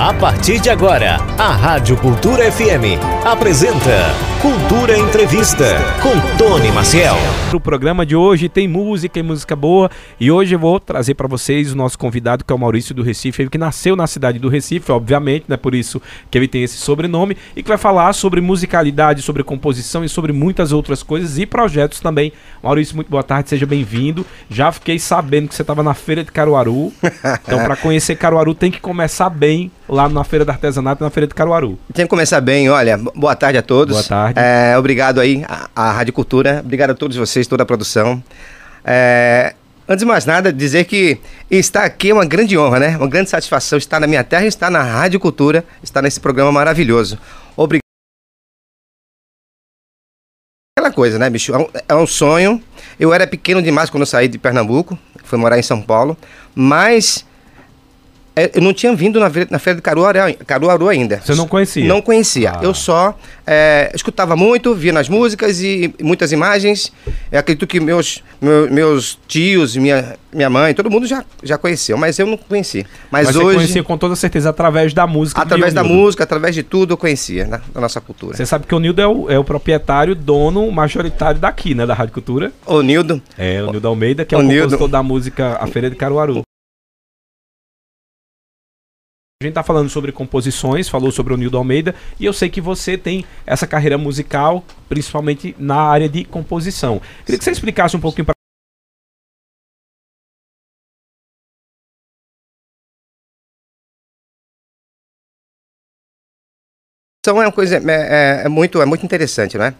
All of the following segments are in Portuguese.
A partir de agora, a Rádio Cultura FM apresenta Cultura Entrevista com Tony Maciel. O programa de hoje tem música e música boa e hoje eu vou trazer para vocês o nosso convidado que é o Maurício do Recife, ele que nasceu na cidade do Recife, obviamente, né, por isso que ele tem esse sobrenome e que vai falar sobre musicalidade, sobre composição e sobre muitas outras coisas e projetos também. Maurício, muito boa tarde, seja bem-vindo. Já fiquei sabendo que você estava na feira de Caruaru. Então, para conhecer Caruaru tem que começar bem lá na Feira do Artesanato, na Feira de Caruaru. Tem que começar bem, olha, boa tarde a todos. Boa tarde. É, obrigado aí à, Rádio Cultura, obrigado a todos vocês, toda a produção. É, antes de mais nada, dizer que estar aqui é uma grande honra, né? Uma grande satisfação estar na minha terra estar na Rádio Cultura, estar nesse programa maravilhoso. Obrigado. Aquela coisa, né, bicho? É um, é um sonho. Eu era pequeno demais quando eu saí de Pernambuco, fui morar em São Paulo, mas eu não tinha vindo na, na feira de Caruaru, Caruaru ainda. Você não conhecia? Não conhecia. Ah. Eu só é, escutava muito, via nas músicas e muitas imagens. Eu acredito que meus, meus, meus tios, minha, minha mãe, todo mundo já, já conheceu, mas eu não conhecia. Mas, Mas hoje, conhecia com toda certeza através da música. através da Nildo. música, através de tudo, eu conhecia né, da nossa cultura. Você sabe que o Nildo é o, é o proprietário, dono majoritário daqui, né, da Rádio Cultura. Ô, Nildo, É, o Nildo Almeida, que é O o, Nildo. compositor da música A Feira de Caruaru. A gente tá falando sobre composições, falou sobre o Nildo Almeida, e eu sei que você tem essa carreira musical, principalmente na área de composição. Queria que você explicasse um pouquinho pra Então é uma coisa é, é- é muito, é muito interessante, né?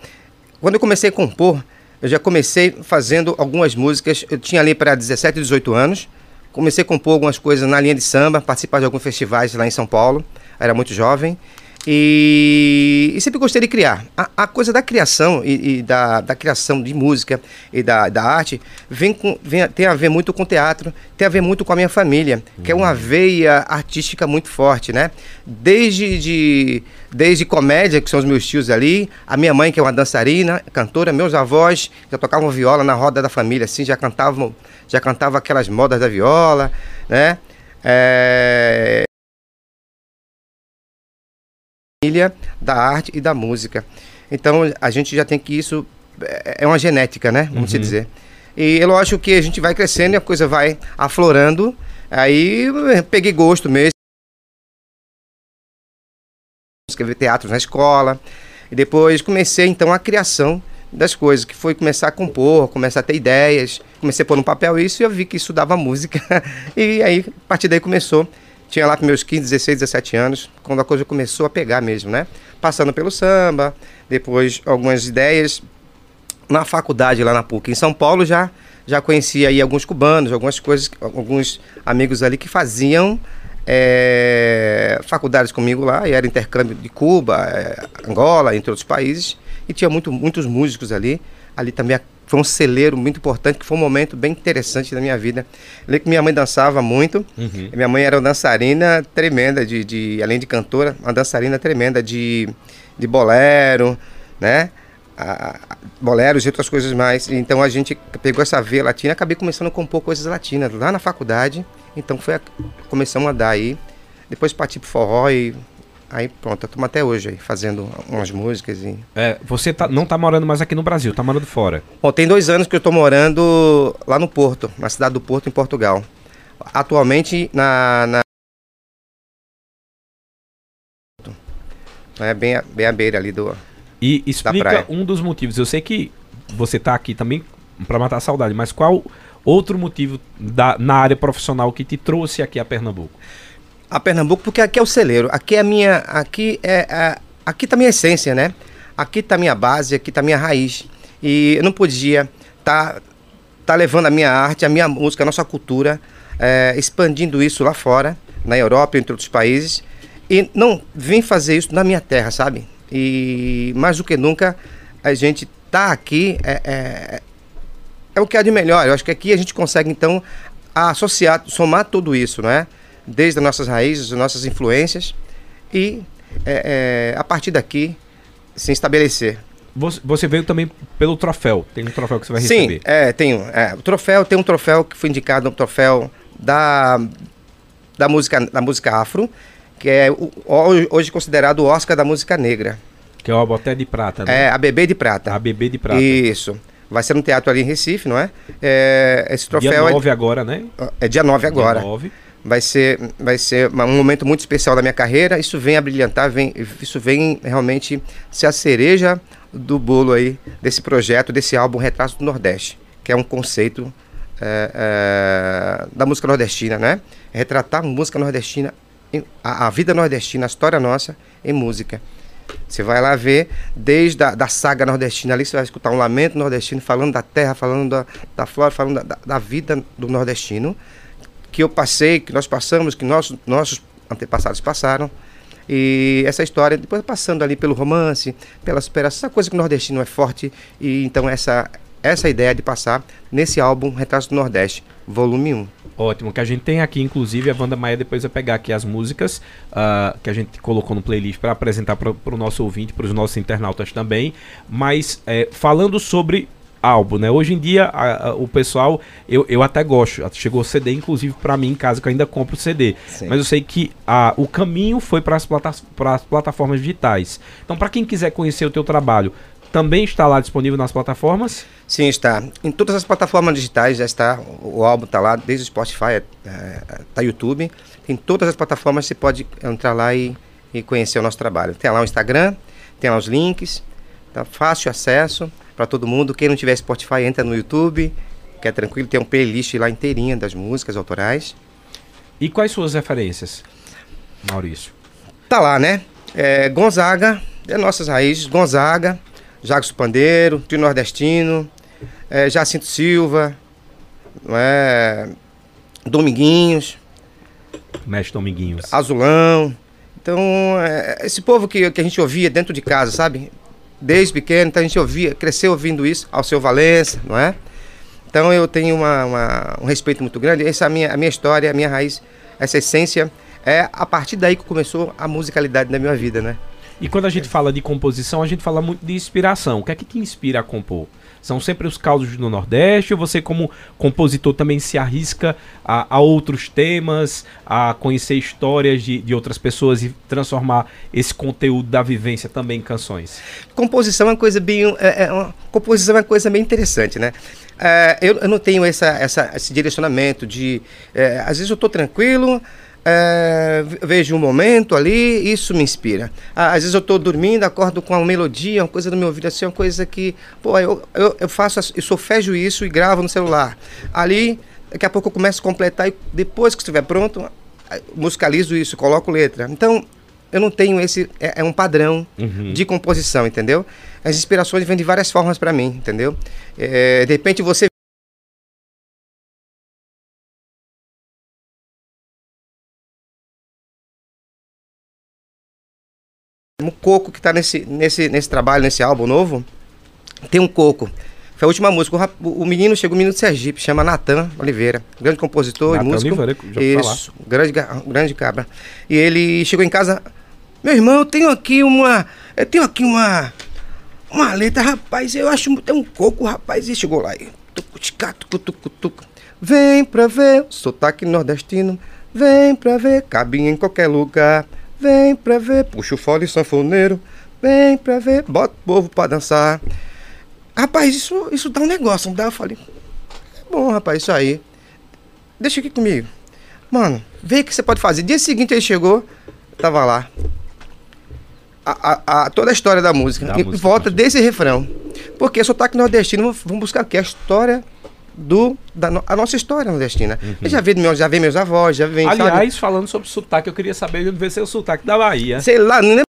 Quando eu comecei a compor, eu já comecei fazendo algumas músicas. Eu tinha ali para 17, 18 anos. Comecei a compor algumas coisas na linha de samba, participar de alguns festivais lá em São Paulo. Era muito jovem. E, e sempre gostei de criar. A, a coisa da criação e, e da, da criação de música e da, da arte vem com, vem, tem a ver muito com teatro, tem a ver muito com a minha família, que é uma veia artística muito forte, né? Desde, de, desde comédia, que são os meus tios ali, a minha mãe, que é uma dançarina, cantora, meus avós, já tocavam viola na roda da família, assim, já cantavam, já cantavam aquelas modas da viola, né? É, família da arte e da música. Então a gente já tem que isso é é uma genética, né? Vamos se Uhum. dizer. E é lógico que a gente vai crescendo e a coisa vai aflorando. Aí eu peguei gosto mesmo. Escrever teatro na escola. E depois comecei então a criação das coisas, que foi começar a compor, começar a ter ideias, comecei a pôr no papel isso e eu vi que isso dava música. e aí, a partir daí começou. Tinha lá para meus 15, 16, 17 anos, quando a coisa começou a pegar mesmo, né? Passando pelo samba, depois algumas ideias. Na faculdade lá na PUC em São Paulo já já conhecia aí alguns cubanos, algumas coisas, alguns amigos ali que faziam é, faculdades comigo lá, e era intercâmbio de Cuba, é, Angola, entre outros países, e tinha muito, muitos músicos ali. Ali também a- foi um celeiro muito importante, que foi um momento bem interessante da minha vida. Lembro que minha mãe dançava muito, Uhum. minha mãe era uma dançarina tremenda, de, de, além de cantora, uma dançarina tremenda de, de bolero, né? Boleros e outras coisas mais. Então a gente pegou essa veia latina e acabei começando a compor coisas latinas lá na faculdade. Então foi a, começamos a dar aí. Depois parti pro forró e aí pronto, estamos até hoje aí fazendo umas músicas. E... É, você tá- não tá morando mais aqui no Brasil, tá morando fora. Bom, tem dois anos que eu estou morando lá no Porto, na cidade do Porto, em Portugal. Atualmente na. na... É bem, bem à beira ali do. E explica praia. um dos motivos. Eu sei que você tá aqui também pra matar a saudade, mas qual outro motivo da, na área profissional que te trouxe aqui a Pernambuco? A Pernambuco, porque aqui é o celeiro, aqui é a minha, aqui é, aqui tá a minha essência, né? Aqui tá a minha base, aqui tá a minha raiz. E eu não podia tá tá levando a minha arte, a minha música, a nossa cultura, é, expandindo isso lá fora, na Europa, entre outros países, e não vim fazer isso na minha terra, sabe? E mais do que nunca a gente tá aqui é, é, é o que há de melhor. Eu acho que aqui a gente consegue, então, associar, somar tudo isso, né? Desde as nossas raízes, as nossas influências e, é, é, a partir daqui, se estabelecer. Você, veio também pelo troféu. Tem um troféu que você vai Sim, receber. é, tenho. É, o troféu, tem um troféu que foi indicado, um troféu da, da, música, da música afro, que é o- hoje considerado o Oscar da música negra. Que é o Boté de Prata, né? É a Bebê de Prata. A Bebê de Prata. Isso. Vai ser no teatro ali em Recife, não é? É, esse troféu Dia é- 9 agora, né? é, dia 9 agora. Dia 9. Vai ser, vai ser um momento muito especial da minha carreira. Isso vem a brilhantar, vem, isso vem realmente ser a cereja do bolo aí desse projeto, desse álbum Retrato do Nordeste, que é um conceito é, é, da música nordestina, né? Retratar música nordestina, a, a vida nordestina, a história nossa em música. Você vai lá ver, desde a da saga nordestina ali, você vai escutar um lamento nordestino falando da terra, falando da, da flora, falando da- da vida do nordestino, que eu passei, que nós passamos, que nossos, nossos antepassados passaram. E essa história, depois passando ali pelo romance, pela superação, essa coisa que o nordestino é forte. E então essa, essa ideia de passar nesse álbum Retratos do Nordeste, volume 1. Ótimo, que a gente tem aqui, inclusive, a Wanda Maia depois vai pegar aqui as músicas ah, que a gente colocou no playlist para apresentar para o nosso ouvinte, para os nossos internautas também. Mas é, falando sobre álbum, né? Hoje em dia a- a- o pessoal, eu, eu até gosto, chegou CD inclusive para mim em casa que eu ainda compro CD. Sim. Mas eu sei que a, o caminho foi para as plata plataformas digitais. Então, para quem quiser conhecer o teu trabalho, também está lá disponível nas plataformas? Sim, está. Em todas as plataformas digitais já está. O o álbum está lá, desde o Spotify, está YouTube. Tem todas as plataformas, você pode entrar lá e, e conhecer o nosso trabalho. Tem lá o Instagram, tem lá os links, tá fácil acesso para todo mundo. Quem não tiver Spotify, entra no YouTube, que é tranquilo, tem um playlist lá inteirinha das músicas autorais. E quais suas referências, Maurício? Tá lá, né? É, Gonzaga, é nossas raízes, Gonzaga, Jagos Pandeiro, Trio Nordestino, é, Jacinto Silva, é? Dominguinhos, Mestre Dominguinhos. Azulão. Então, é, esse povo que, que a gente ouvia dentro de casa, sabe? Desde pequeno, então a gente ouvia, cresceu ouvindo isso, ao seu Valença, não é? Então eu tenho uma, uma- um respeito muito grande. Essa é a minha, a minha história, a minha raiz, essa essência. É a partir daí que começou a musicalidade da minha vida, né? E quando a gente fala de composição, a gente fala muito de inspiração. O que é que te inspira a compor? São sempre os causos do Nordeste ou você, como compositor, também se arrisca a, a outros temas, a conhecer histórias de, de outras pessoas e transformar esse conteúdo da vivência também em canções? Composição é uma coisa bem. É, é uma, composição é uma coisa bem interessante, né? É, eu, eu não tenho essa, essa, esse direcionamento de. é, às vezes eu estou tranquilo, é, ve- vejo um momento ali, isso me inspira. Às vezes eu estou dormindo, acordo com uma melodia, uma coisa no meu ouvido, assim, uma coisa que. Pô, eu, eu, eu faço. Eu solfejo isso e gravo no celular. Ali, daqui a pouco eu começo a completar e depois que estiver pronto, musicalizo isso, coloco letra. Então. Eu não tenho esse. É, é um padrão Uhum. de composição, entendeu? As inspirações vêm de várias formas para mim, entendeu? É, de repente você um coco que está nesse, nesse, nesse trabalho, nesse álbum novo, tem um coco. Foi a última música. O, o menino chegou, o menino de Sergipe, chama Natan Oliveira, grande compositor Natan e músico. Oliveira, já falar. Isso, grande, grande cabra. E ele chegou em casa, meu irmão, eu tenho aqui uma, eu tenho aqui uma, uma letra, rapaz, eu acho tem um coco, rapaz, e chegou lá. E, tucu, ticá, tucu, tucu, tucu. Vem pra ver, sotaque nordestino, vem pra ver, cabe em qualquer lugar. Vem pra ver, puxa o fole sanfoneiro, vem pra ver, bota o povo pra dançar. Rapaz, isso, isso dá um negócio, não dá? Eu falei, é bom, rapaz, isso aí. Deixa aqui comigo. Mano, vê o que você pode fazer. Dia seguinte ele chegou, tava lá. A, a- a- toda a história da música. Da em música, volta desse refrão. Porque sotaque nordestino, vamos buscar aqui a história do, da no- a nossa história nordestina. Eu já vi, meu, já vi meus avós, já sabe? Aliás, falando sobre sotaque, eu queria saber de onde veio seu sotaque da Bahia. Sei lá, não lembro.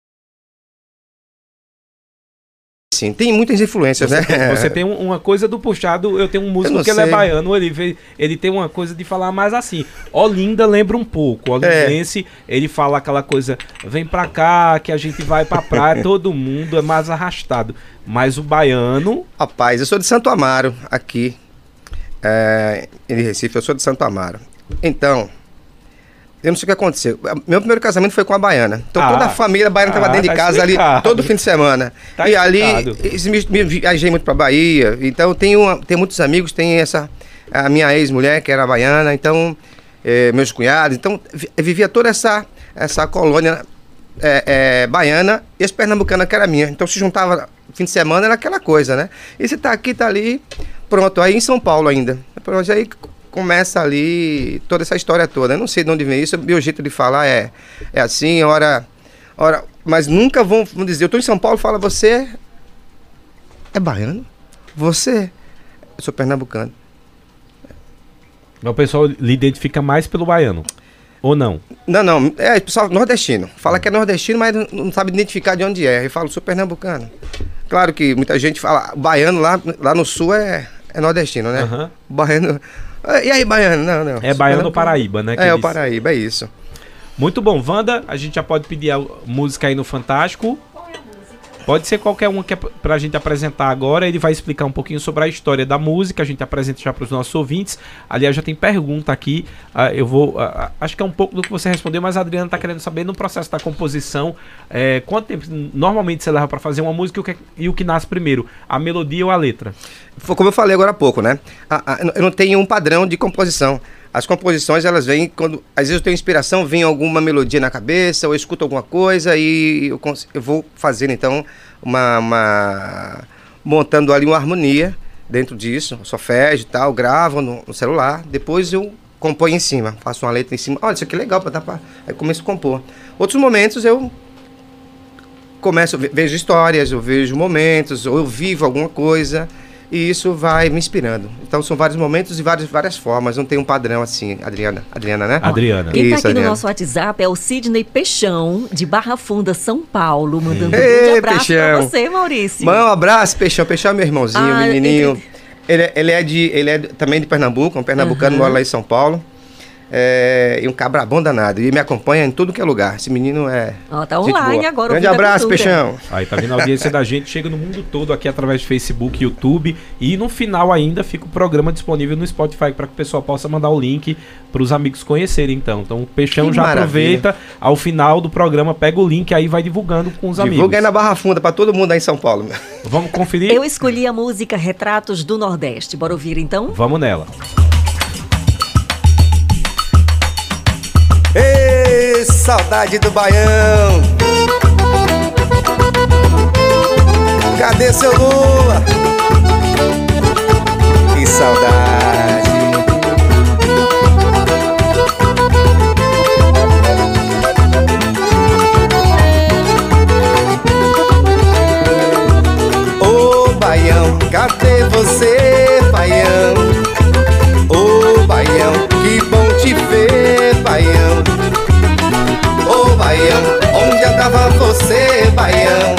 Sim, tem muitas influências, Você, né? tem, você tem um- uma coisa do puxado, eu tenho um músico que ele é baiano, ele, ele tem uma coisa de falar mais assim. Olinda lembra um pouco. Olindense, ele fala aquela coisa, vem pra cá, que a gente vai pra praia, todo mundo é mais arrastado. Mas o baiano, Rapaz, eu sou de Santo Amaro, aqui, é, em Recife, eu sou de Santo Amaro. Então, eu não sei o que aconteceu. Meu primeiro casamento foi com a baiana. Então Ah. toda a família baiana estava Ah, dentro tá de casa ali, explicado. todo fim de semana. Tá e ali, explicado. eles me, me viajei muito pra Bahia. Então, tenho, uma- tenho muitos amigos, tem essa, a minha ex-mulher, que era baiana. Então, eh, meus cunhados. Então, vi- vivia toda essa, essa colônia é, é, baiana e as pernambucanas que era minha. Então, se juntava fim de semana, era aquela coisa, né? E você tá aqui, tá ali, pronto. Aí em São Paulo ainda. Pronto, aí começa ali toda essa história toda. Eu não sei de onde vem isso, meu jeito de falar é, é assim, hora, hora... Mas nunca vão, vão dizer, eu tô em São Paulo, fala, você é baiano? Você? Eu sou pernambucano. O pessoal lhe identifica mais pelo baiano. Ou não? Não, não, é pessoal nordestino. Fala que é nordestino, mas não, não sabe identificar de onde é. Eu falo, sou pernambucano. Claro que muita gente fala, baiano lá, lá no sul é, é nordestino, né? Aham. Baiano. Ah, E aí, baiano? Não, não. É baiano ou. Paraíba, né? É, o Paraíba, é isso. Muito bom. Wanda, a gente já pode pedir a música aí no Fantástico. Pode ser qualquer uma que é pra gente apresentar agora. Ele vai explicar um pouquinho sobre a história da música. A gente apresenta já para os nossos ouvintes. Aliás, já tem pergunta aqui. ah, eu vou. ah, ah, acho que é um pouco do que você respondeu, mas a Adriana tá querendo saber no processo da composição. eh, quanto tempo normalmente você leva para fazer uma música e o, que, e o que nasce primeiro? A melodia ou a letra? Como eu falei agora há pouco, né? Eu não tenho um padrão de composição. As composições, elas vêm quando. Às vezes eu tenho inspiração, vem alguma melodia na cabeça, ou eu escuto alguma coisa e eu, eu vou fazer, então, uma, uma- montando ali uma harmonia dentro disso. Solfégio e tal, gravo no, no celular. Depois eu componho em cima, faço uma letra em cima. Olha, isso aqui é legal para dar pra. Aí começo a compor. Outros momentos eu começo, ve- vejo histórias, eu vejo momentos, ou eu vivo alguma coisa, e isso vai me inspirando. Então são vários momentos e várias, várias formas, não tem um padrão assim, Adriana. Adriana, né? Adriana. Quem tá Isso, aqui no Adriana. nosso WhatsApp é o Sidney Peixão, de Barra Funda, São Paulo, mandando um Ei, grande abraço pra Peixão. você, Maurício. Mãe, um abraço, Peixão. Peixão é meu irmãozinho, Ah, menininho. Ele, é- ele é de, ele é de- também de Pernambuco, um pernambucano, Aham. mora lá em São Paulo. É, e um cabra bom danado. E me acompanha em tudo que é lugar. Esse menino é. Ó, tá online boa. agora, Grande abraço. Peixão. Aí tá vendo a audiência da gente, chega no mundo todo aqui através de Facebook, YouTube e no final ainda fica o programa disponível no Spotify para que o pessoal possa mandar o link para os amigos conhecerem então. Então o Peixão Que já maravilha. aproveita ao final do programa, pega o link aí vai divulgando com os amigos. Divulga aí na Barra Funda pra todo mundo aí em São Paulo. Vamos conferir? Eu escolhi a música Retratos do Nordeste. Bora ouvir então? Vamos nela. Saudade do Baião. Cadê seu Lula? Que saudade. Ô Baião, cadê você, Baião? Ô Baião, que bom te ver, Baião. Baião, onde andava você, Baião?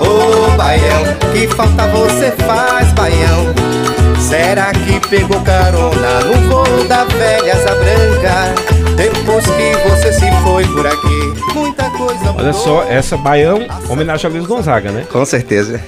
Ô Baião, que falta você faz, Baião? Será que pegou carona no voo da velha asa branca? Depois que você se foi por aqui, muita coisa Olha só, essa Baião, homenagem a Luiz Gonzaga, né? Com certeza.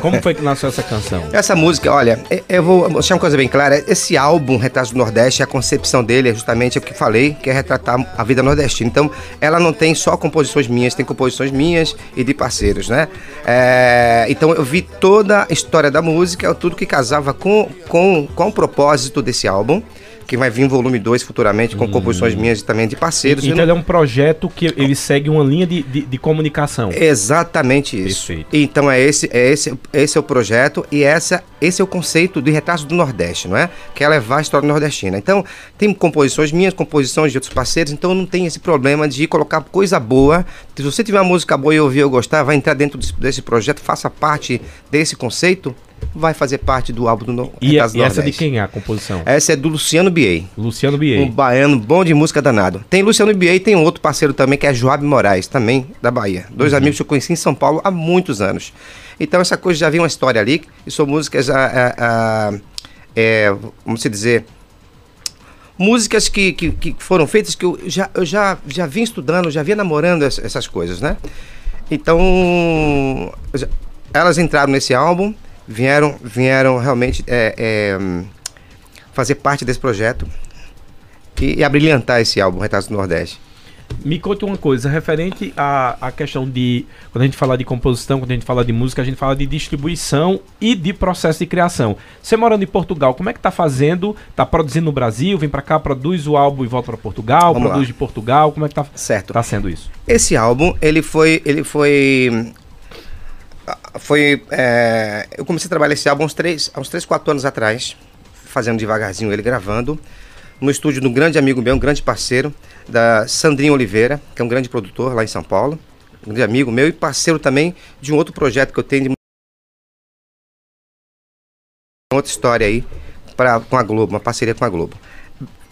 Como foi que nasceu essa canção? Essa música, olha, e- eu vou deixar uma coisa bem clara. Esse álbum, Retratos do Nordeste, a concepção dele é justamente o que falei, que é retratar a vida nordestina. Então, ela não tem só composições minhas, tem composições minhas e de parceiros, né? É, então, eu vi toda a história da música, tudo que casava com, com, com o propósito desse álbum, que vai vir em volume 2 futuramente, com composições minhas e também de parceiros. Então ele é um projeto que ele segue uma linha de, de, de comunicação. Exatamente isso. Perfeito. Então é esse, é esse, esse é o projeto e essa, esse é o conceito de retrato do Nordeste, não é? Que é levar a história nordestina. Então tem composições minhas, composições de outros parceiros, então não tem esse problema de colocar coisa boa. Se você tiver uma música boa e ouvir eu gostar, vai entrar dentro desse, desse projeto, faça parte desse conceito, vai fazer parte do álbum do no, E, Retratos do e essa de quem é a composição? Essa é do Luciano Biei. Luciano Um Biei. baiano bom de música danado. Tem Luciano Biei e tem um outro parceiro também, que é Joab Moraes, também da Bahia. Dois amigos que eu conheci em São Paulo há muitos anos. Então essa coisa já vem uma história ali, e são músicas, a, a- a- é, vamos dizer, músicas que, que, que foram feitas que eu já, eu já, já vim estudando, já vinha namorando ess- essas coisas, né? Então, elas entraram nesse álbum, vieram, vieram realmente é, é, fazer parte desse projeto e, e abrilhantar esse álbum, Retratos do Nordeste. Me conte uma coisa, referente à, à questão de. Quando a gente fala de composição, quando a gente fala de música, a gente fala de distribuição e de processo de criação. Você morando em Portugal, como é que tá fazendo? Tá produzindo no Brasil, vem para cá, produz o álbum e volta para Portugal, Vamos produz lá. de Portugal, como é que tá, Certo. tá sendo isso? Esse álbum, ele foi. Ele foi. Foi. é, eu comecei a trabalhar esse álbum uns 3, há uns 3 4 anos atrás, fazendo devagarzinho ele gravando, no estúdio de um grande amigo meu, um grande parceiro, da Sandrinho Oliveira, que é um grande produtor lá em São Paulo. Um grande amigo meu e parceiro também de um outro projeto que eu tenho de outra história aí pra, com a Globo, uma parceria com a Globo.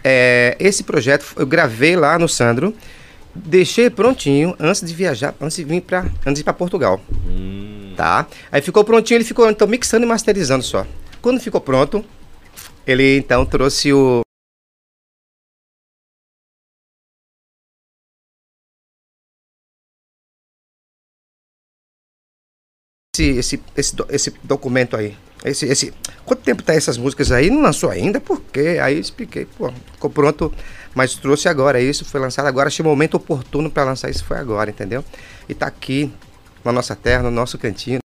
É, esse projeto eu gravei lá no Sandro, deixei prontinho antes de viajar, antes de vir para antes para Portugal. Tá? Aí ficou prontinho, ele ficou então mixando e masterizando só. Quando ficou pronto, ele então trouxe o esse, esse, esse, do- esse documento aí. Esse, esse, quanto tempo tá essas músicas aí? Não lançou ainda? Por quê? Aí eu expliquei, pô, ficou pronto, mas trouxe agora isso, foi lançado agora, achei o momento oportuno para lançar isso, foi agora, entendeu? E tá aqui, na nossa terra, no nosso cantinho.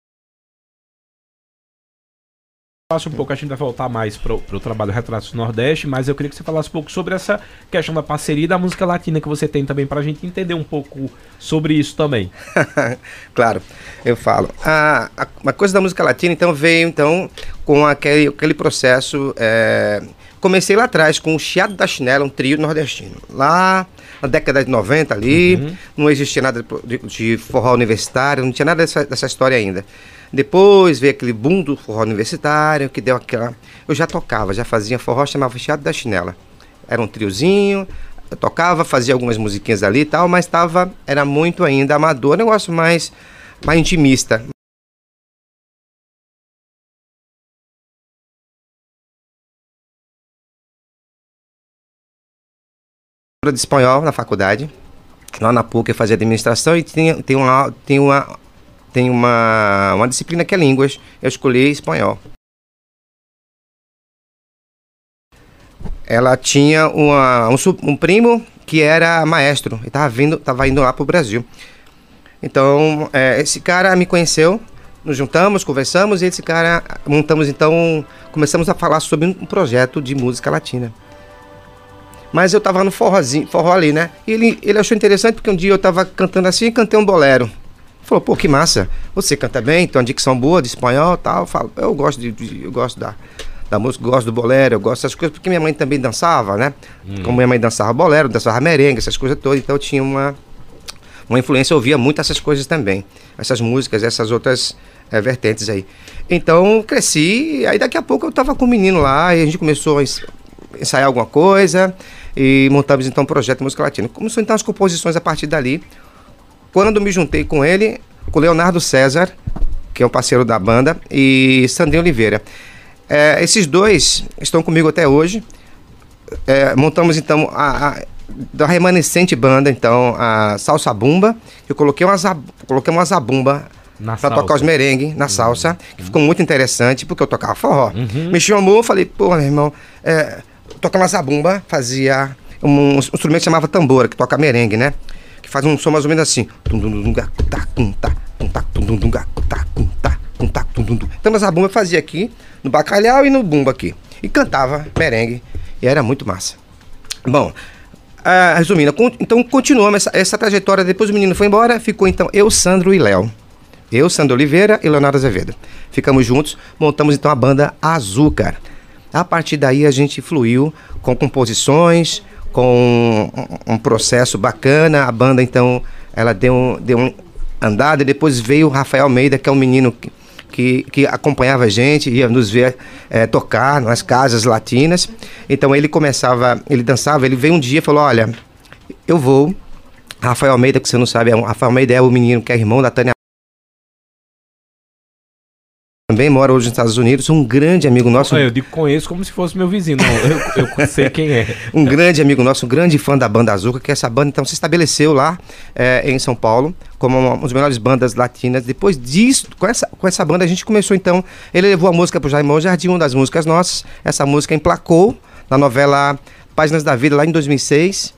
Falasse um pouco, a gente vai voltar mais pro, pro trabalho Retratos do Nordeste, mas eu queria que você falasse um pouco sobre essa questão da parceria e da música latina que você tem também, pra gente entender um pouco sobre isso também. claro, eu falo. A, a, uma coisa da música latina, então, veio então com aquele, aquele processo. é, comecei lá atrás com o Chiado da Chinela, um trio nordestino. Lá na década de 90 ali, não existia nada de, de forró universitário, não tinha nada dessa, dessa história ainda. Depois veio aquele boom do forró universitário, que deu aquela. Eu já tocava, já fazia forró, chamava Chiado da Chinela. Era um triozinho, eu tocava, fazia algumas musiquinhas ali e tal, mas tava, era muito ainda amador, um negócio mais, mais intimista. De espanhol na faculdade, lá na PUC eu fazia administração e tinha, tem, uma, tem, uma, tem uma, uma disciplina que é línguas, eu escolhi espanhol. Ela tinha uma, um, um primo que era maestro e estava vindo, tava indo lá para o Brasil. Então, é, esse cara me conheceu, nos juntamos, conversamos e esse cara montamos então, começamos a falar sobre um projeto de música latina. Mas eu tava no forrozinho, forró ali, né? E ele, ele achou interessante porque um dia eu tava cantando assim e cantei um bolero. Falou, pô, que massa. Você canta bem, tem uma dicção boa de espanhol e tal. Eu falo, eu gosto de, de- eu gosto da, da música, gosto do bolero, eu gosto dessas coisas, porque minha mãe também dançava, né? Como minha mãe dançava bolero, dançava merengue, essas coisas todas, então eu tinha uma, uma influência, eu ouvia muito essas coisas também. Essas músicas, essas outras eh, vertentes aí. Então, cresci, aí daqui a pouco eu tava com o menino lá, e a gente começou a ens- ensaiar alguma coisa, e montamos então um projeto música latina. Começou então as composições a partir dali. Quando me juntei com ele, com o Leonardo César, que é um parceiro da banda, e Sandrinho Oliveira. Eh, esses dois estão comigo até hoje. É, montamos então a, a- da remanescente banda, então, a Salsa Bumba. Eu coloquei uma, coloquei uma zabumba salsa. tocar os merengue na salsa, que ficou muito interessante, porque eu tocava forró. Me chamou, falei, pô, meu irmão, é, tocava zabumba, fazia um, um instrumento que chamava tambora, que toca merengue, né? Que faz um som mais ou menos assim. Tá, tá, tá, tá, tá, tá. Então, a zabumba fazia aqui, no bacalhau e no bumba aqui. E cantava merengue, e era muito massa. Bom, ah, resumindo, então continuamos essa, essa trajetória. Depois o menino foi embora, ficou então eu, Sandro e Léo. Eu, Sandro Oliveira e Leonardo Azevedo. Ficamos juntos, montamos então a banda Azúcar. A partir daí a gente fluiu com composições, com um, um processo bacana. A banda então ela deu, um- deu um andada e depois veio o Rafael Almeida, que é um menino que, que, que acompanhava a gente, ia nos ver eh, tocar nas casas latinas. Então ele começava, ele dançava, ele veio um dia e falou: Olha, eu vou. Rafael Almeida, que você não sabe, é um, Rafael Almeida é o menino que é irmão da Tânia. Também mora hoje nos Estados Unidos, um grande amigo nosso, eu digo conheço como se fosse meu vizinho. Não, eu, eu sei quem é. um grande amigo nosso, um grande fã da banda Azul, que essa banda então se estabeleceu lá eh, em São Paulo como uma, uma das melhores bandas latinas. Depois disso, com essa, com essa banda a gente começou então, ele levou a música pro Jaimão Jardim, uma das músicas nossas. Essa música emplacou na novela Páginas da Vida lá em 2006.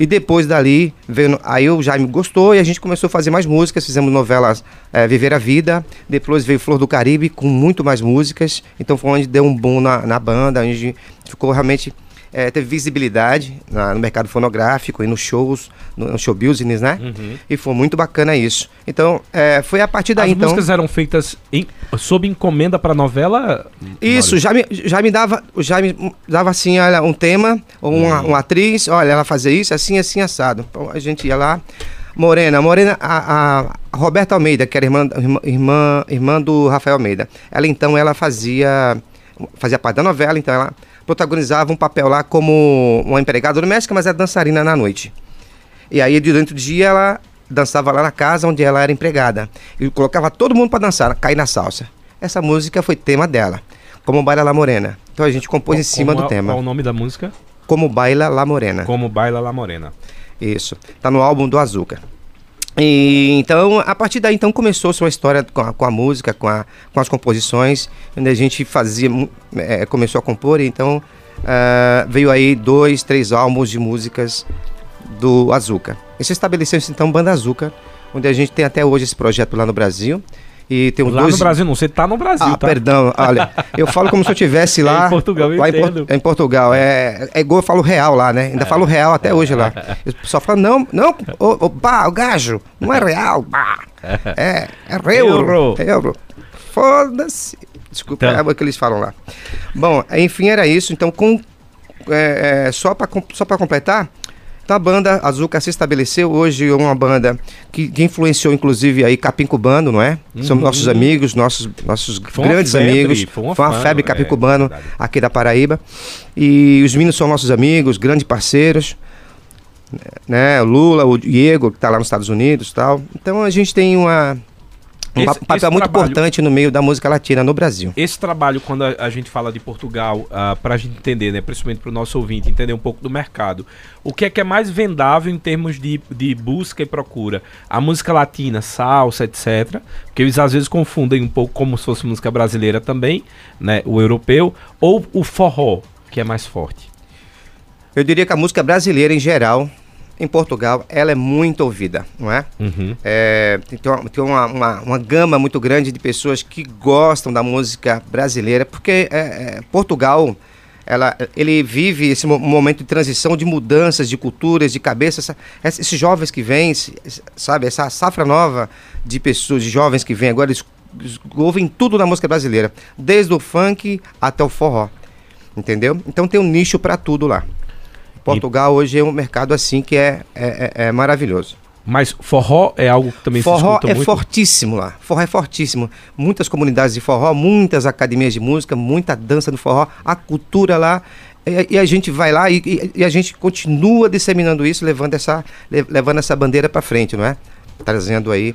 E depois dali, veio, aí o Jaime gostou e a gente começou a fazer mais músicas, fizemos novelas é, Viver a Vida, depois veio Flor do Caribe com muito mais músicas, então foi onde deu um boom na, na banda, onde ficou realmente é, teve visibilidade na, no mercado fonográfico e nos shows, no, no show business, né? Uhum. E foi muito bacana isso. Então, é, foi a partir daí, As então... músicas eram feitas em- sob encomenda para novela? Isso, já me, já me dava, já me dava assim, olha, um tema, ou uma, uma atriz, olha, ela fazia isso, assim, assim, assado. Então a gente ia lá, Morena, Morena, a, a Roberta Almeida, que era irmã, irmã, irmã, irmã do Rafael Almeida. Ela então, ela fazia, fazia parte da novela, então ela protagonizava um papel lá como uma empregada doméstica, mas era dançarina na noite. E aí, durante o dia, ela dançava lá na casa onde ela era empregada. E colocava todo mundo para dançar, cair na salsa. Essa música foi tema dela, Como Baila La Morena. Então a gente compôs em cima Como do é- tema. Qual o nome da música? Como Baila La Morena. Como Baila La Morena. Isso. Tá no álbum do Azuca. E então, a partir daí, então, começou-se uma história com a, com a música, com, a, com as composições, onde a gente fazia, eh, começou a compor, então ah, veio aí dois, três álbuns de músicas do Azuca. E se estabeleceu-se, então, Banda Azuca, onde a gente tem até hoje esse projeto lá no Brasil. E tem Lá dois... no Brasil não, você tá no Brasil, Ah, tá? perdão, olha, eu falo como se eu estivesse lá. É em Portugal, eu lá em, Por- entendo. em Portugal. É, é igual eu falo real lá, né? Ainda falo real até hoje lá. O pessoal fala, não, não, ô, ô, pá, o gajo, não é real, pá. É, é euro. Euro. É euro. Foda-se. Desculpa, Então. é o que eles falam lá. Bom, enfim, era isso. Então, com, é, é, só para só pra completar, então a banda Azuca se estabeleceu hoje é uma banda que, que influenciou inclusive aí Capim Cubano, não é? São Uhum. nossos amigos, nossos, nossos grandes febre, amigos. foi uma febre é, Capim Cubano verdade. aqui da Paraíba. E os meninos são nossos amigos, grandes parceiros. Né? Lula, o Diego, que está lá nos Estados Unidos tal. Então a gente tem uma, um Esse- pa- papel esse muito trabalho- importante no meio da música latina no Brasil. Esse trabalho, quando a, a gente fala de Portugal, para a gente entender, né, principalmente para o nosso ouvinte, entender um pouco do mercado, o que é que é mais vendável em termos de, de busca e procura? A música latina, salsa, etc. Porque eles às vezes confundem um pouco como se fosse música brasileira também, né, o europeu, ou o forró, que é mais forte. Eu diria que a música brasileira em geral, em Portugal, ela é muito ouvida, não é? Uhum. É, tem uma, tem uma, uma, uma gama muito grande de pessoas que gostam da música brasileira, porque é, é, Portugal, ela, ele vive esse mo- momento de transição, de mudanças de culturas, de cabeça. Essa- essa- esses jovens que vêm, sabe, essa safra nova de pessoas, de jovens que vêm agora, eles, eles ouvem tudo na música brasileira, desde o funk até o forró, entendeu? Então tem um nicho para tudo lá. Portugal hoje é um mercado assim que é, é, é- é maravilhoso. Mas forró é algo que também se Forró escuta é muito. fortíssimo lá. Forró é fortíssimo. Muitas comunidades de forró, muitas academias de música, muita dança no forró, a cultura lá. E, e a gente vai lá e, e- e a gente continua disseminando isso, levando essa, le- levando essa bandeira para frente, não é? Trazendo aí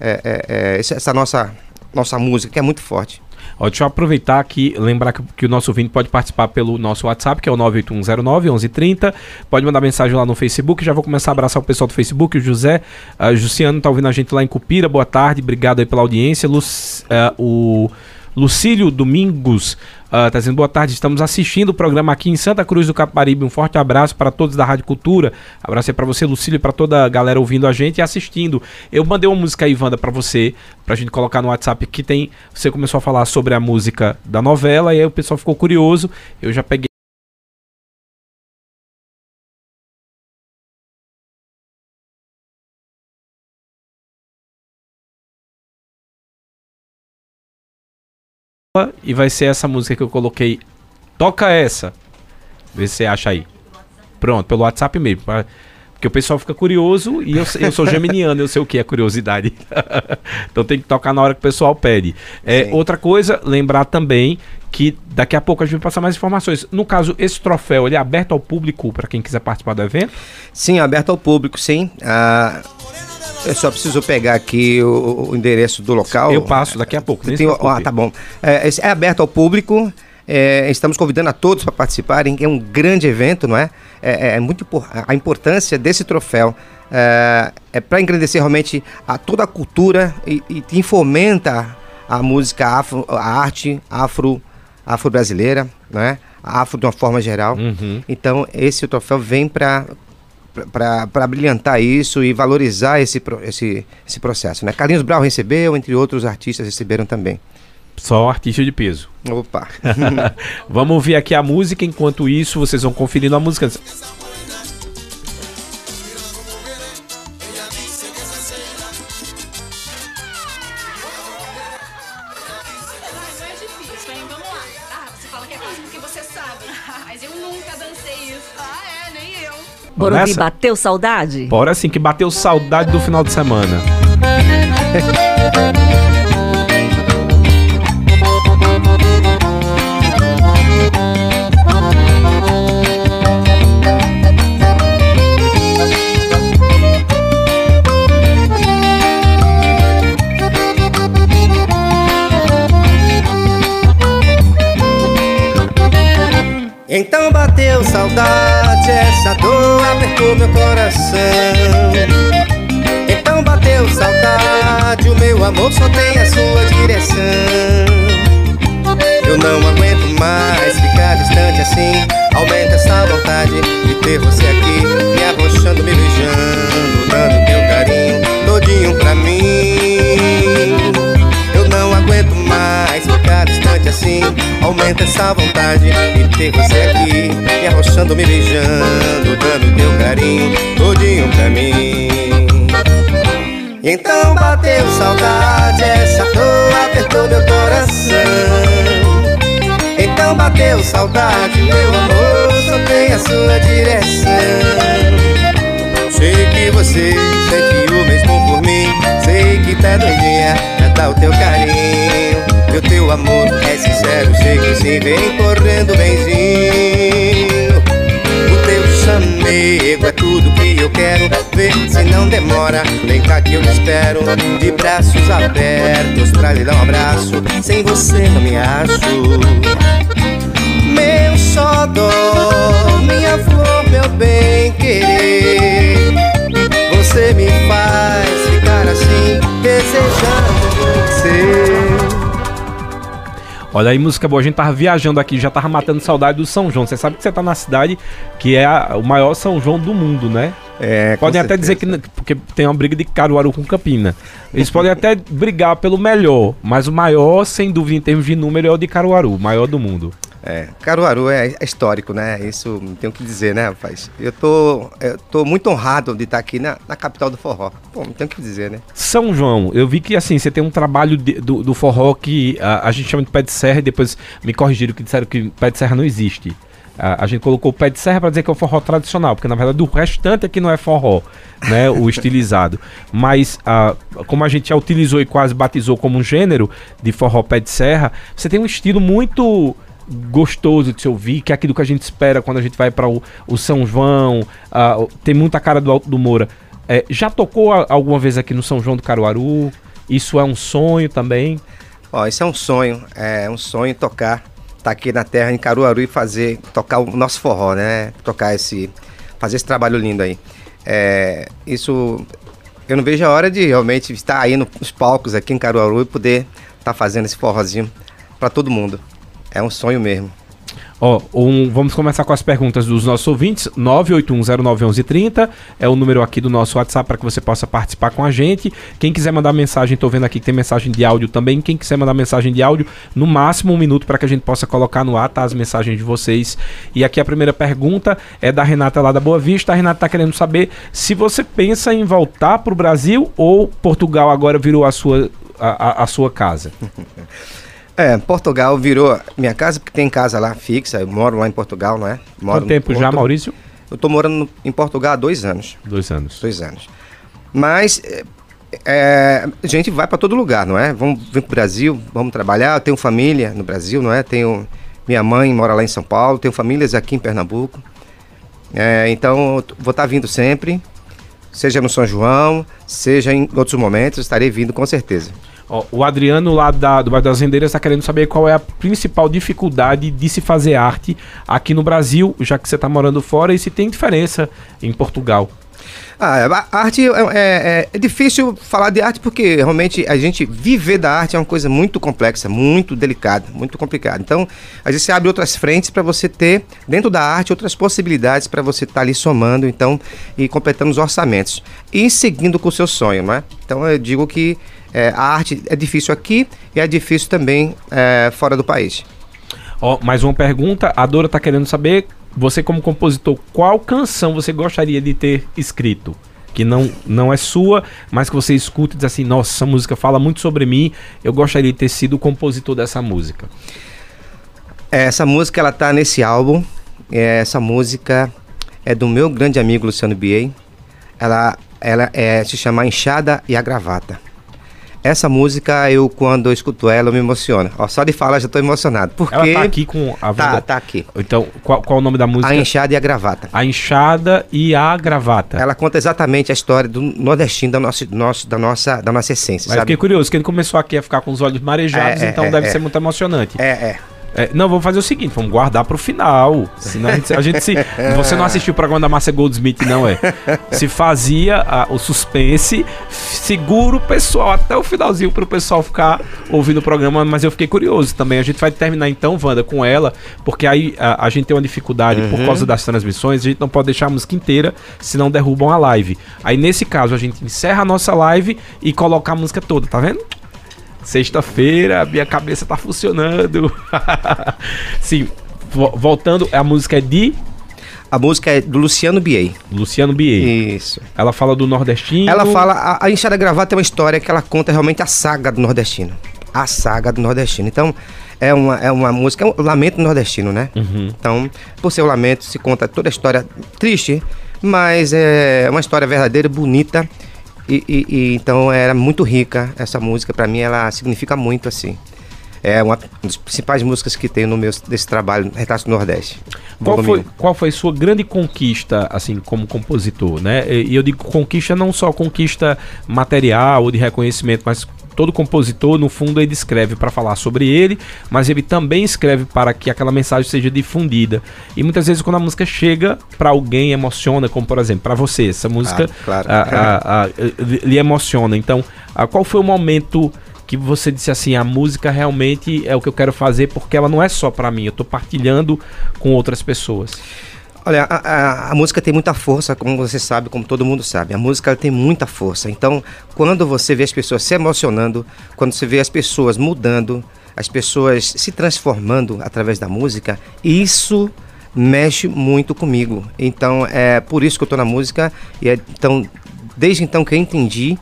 é, é, é, essa essa nossa, nossa música, que é muito forte. Ó, deixa eu aproveitar aqui, lembrar que, que o nosso ouvinte pode participar pelo nosso WhatsApp, que é o 98109-1130. Pode mandar mensagem lá no Facebook. Já vou começar a abraçar o pessoal do Facebook. O José ah, Jussiano tá ouvindo a gente lá em Cupira. Boa tarde, obrigado aí pela audiência. Luc, ah, o Lucílio Domingos ah, tá dizendo boa tarde. Estamos assistindo o programa aqui em Santa Cruz do Caparibe. Um forte abraço para todos da Rádio Cultura. Abraço aí para você, Lucílio, e para toda a galera ouvindo a gente e assistindo. Eu mandei uma música aí, Wanda, para você, pra gente colocar no WhatsApp que tem. Você começou a falar sobre a música da novela e aí o pessoal ficou curioso. Eu já peguei. E vai ser essa música que eu coloquei. Toca essa. Vê se você acha aí. Pronto, pelo WhatsApp mesmo. pra- Porque o pessoal fica curioso e eu, eu sou geminiano, eu sei o que é curiosidade. então tem que tocar na hora que o pessoal pede. É, Sim. outra coisa, lembrar também que daqui a pouco a gente vai passar mais informações. No caso, esse troféu ele é aberto ao público para quem quiser participar do evento? Sim, aberto ao público, sim. Ah, eu só preciso pegar aqui o, o endereço do local. Eu passo daqui a pouco. Tem, ah, tá bom. É, é aberto ao público. é, estamos convidando a todos para participarem. É um grande evento, não é? É, é muito impor- a importância desse troféu é, é para engrandecer realmente a toda a cultura e, e fomenta a música afro, a arte afro, afro brasileira, não é? A afro de uma forma geral. Uhum. Então esse troféu vem para para brilhantar isso e valorizar esse, esse, esse processo. Né? Carlinhos Brau recebeu, entre outros artistas receberam também. Só artista de peso. Opa! Vamos ouvir aqui a música, enquanto isso vocês vão conferindo a música. Ouvir Bateu Saudade? Bora sim, que bateu saudade do final de semana. amor só tem a sua direção. Eu não aguento mais ficar distante assim. Aumenta essa vontade de ter você aqui, me arrochando, me beijando, dando teu carinho todinho pra mim. Eu não aguento mais ficar distante assim. Aumenta essa vontade de ter você aqui, me arrochando, me beijando, dando teu carinho todinho pra mim. Então bateu saudade, essa dor apertou meu coração. Então bateu saudade, meu amor só tem a sua direção. Sei que você sente o mesmo por mim, sei que tá doidinha, já dá o teu carinho. E o teu amor é sincero, sei que sim, vem correndo benzinho. O teu chamego é tudo que eu quero ver, se não demora, vem cá que eu te espero. De braços abertos pra lhe dar um abraço, sem você não me acho. Meu xodó, minha flor, meu bem querer. Você me faz ficar assim, desejando você. Olha aí, música boa. A gente tava viajando aqui, já tava matando saudade do São João. Você sabe que você tá na cidade que é a- o maior São João do mundo, né? É, Podem até dizer que. Porque tem uma briga de Caruaru com Campina. Eles podem até brigar pelo melhor, mas o maior, sem dúvida, em termos de número, é o de Caruaru, o maior do mundo. É, Caruaru é, é histórico, né? Isso não tenho que dizer, né, rapaz? Eu tô, eu tô muito honrado de estar aqui na, na capital do forró. Pô, não tenho que dizer, né? São João, eu vi que assim, você tem um trabalho de- do, do forró que a, a gente chama de pé de serra e depois me corrigiram que disseram que pé de serra não existe. A, a gente colocou o pé de serra para dizer que é o forró tradicional, porque na verdade o restante aqui não é forró, né? O estilizado. Mas ah, como a gente já utilizou e quase batizou como um gênero de forró pé de serra, você tem um estilo muito gostoso de se ouvir, que é aquilo que a gente espera quando a gente vai para o, o São João, o- tem muita cara do Alto do Moura. É, já tocou a- alguma vez aqui no São João do Caruaru? Isso é um sonho também? Ó, isso é um sonho, é um sonho tocar, estar aqui na terra em Caruaru e fazer, tocar o nosso forró, né? Tocar esse, fazer esse trabalho lindo aí. É, isso, eu não vejo a hora de realmente estar aí nos palcos aqui em Caruaru e poder estar fazendo esse forrozinho para todo mundo. É um sonho mesmo. Ó, um- vamos começar com as perguntas dos nossos ouvintes. 981091130 é o número aqui do nosso WhatsApp para que você possa participar com a gente. Quem quiser mandar mensagem, tô vendo aqui que tem mensagem de áudio também. Quem quiser mandar mensagem de áudio, no máximo um minuto para que a gente possa colocar no ar tá, as mensagens de vocês. E aqui a primeira pergunta é da Renata lá da Boa Vista. A Renata tá querendo saber se você pensa em voltar para o Brasil ou Portugal agora virou a sua, a- a- a sua casa. É, Portugal virou minha casa, porque tem casa lá fixa, eu moro lá em Portugal, não é? Moro Quanto tempo já, Maurício? Eu tô morando em Portugal há dois anos. Dois anos. Dois anos. Mas é, é, a gente vai para todo lugar, não é? Vamos vir pro Brasil, vamos trabalhar. Eu tenho família no Brasil, não é? Tenho minha mãe mora lá em São Paulo, tenho famílias aqui em Pernambuco. É, então vou estar vindo sempre, seja no São João, seja em outros momentos, estarei vindo com certeza. Ó, o Adriano lá da, do Bairro das Rendeiras está querendo saber qual é a principal dificuldade de se fazer arte aqui no Brasil, já que você está morando fora, e se tem diferença em Portugal. Ah, arte é, é, é, difícil falar de arte porque realmente a gente viver da arte é uma coisa muito complexa, muito delicada, muito complicada. Então, a gente abre outras frentes para você ter, dentro da arte, outras possibilidades para você estar tá ali somando, então, e completando os orçamentos. E seguindo com o seu sonho, não é? Então, eu digo que é, a arte é difícil aqui e é difícil também é, fora do país. Ó, mais uma pergunta. A Dora está querendo saber você como compositor, qual canção você gostaria de ter escrito? Que não, não é sua, mas que você escuta e diz assim, nossa, essa música fala muito sobre mim, eu gostaria de ter sido o compositor dessa música. Essa música, ela tá nesse álbum, essa música é do meu grande amigo Luciano Biei, ela, ela é, se chama Enxada e a Gravata. Essa música, eu quando eu escuto ela, eu me emociono. Ó, só de falar já estou emocionado. Porque ela tá aqui com a Tá, tá aqui. Então, qual, qual o nome da música? A Enxada e a Gravata. A Enxada e a Gravata. Ela conta exatamente a história do nordestino da nossa, nosso, da nossa, da nossa essência, Mas sabe? fiquei curioso, que ele começou aqui a ficar com os olhos marejados, é, então é, deve é. ser muito emocionante. É, é. É, não, vamos fazer o seguinte, vamos guardar pro final. Senão a gente, a gente se. Você não assistiu o programa da Márcia Goldsmith, não é? Se fazia a- o suspense, segura o pessoal até o finalzinho pro pessoal ficar ouvindo o programa, mas eu fiquei curioso também. A gente vai terminar então, Wanda, com ela, porque aí a, a gente tem uma dificuldade por causa das transmissões, a gente não pode deixar a música inteira, senão derrubam a live. Aí nesse caso a gente encerra a nossa live e coloca a música toda, tá vendo? Sexta-feira, minha cabeça tá funcionando. Sim, vo- voltando, a música é de A música é do Luciano Biei. Luciano Biei. Isso. Ela fala do nordestino. Ela fala, a, a Enxada Gravata é uma história que ela conta realmente a saga do nordestino. A saga do nordestino. Então, é uma, é uma música, é um lamento nordestino, né? Então, por ser um lamento, se conta toda a história triste, mas é uma história verdadeira, bonita. E, e- e então era muito rica essa música. Pra mim, ela significa muito, assim. É uma das principais músicas que tem no meu desse trabalho, Retrato do Nordeste. Qual foi, qual foi sua grande conquista, assim, como compositor, né? E e eu digo conquista não só conquista material ou de reconhecimento, mas todo compositor, no fundo, ele escreve para falar sobre ele, mas ele também escreve para que aquela mensagem seja difundida. E muitas vezes quando a música chega para alguém emociona, como por exemplo, para você, essa música claro. ah, ah, ah, lhe emociona. Então, ah, qual foi o momento que você disse assim, a música realmente é o que eu quero fazer porque ela não é só para mim, eu tô partilhando com outras pessoas. Olha, a, a- a música tem muita força, como você sabe, como todo mundo sabe. A música tem muita força. Então, quando você vê as pessoas se emocionando, quando você vê as pessoas mudando, as pessoas se transformando através da música, isso mexe muito comigo. Então, é por isso que eu estou na música. E é, então, desde então que eu entendi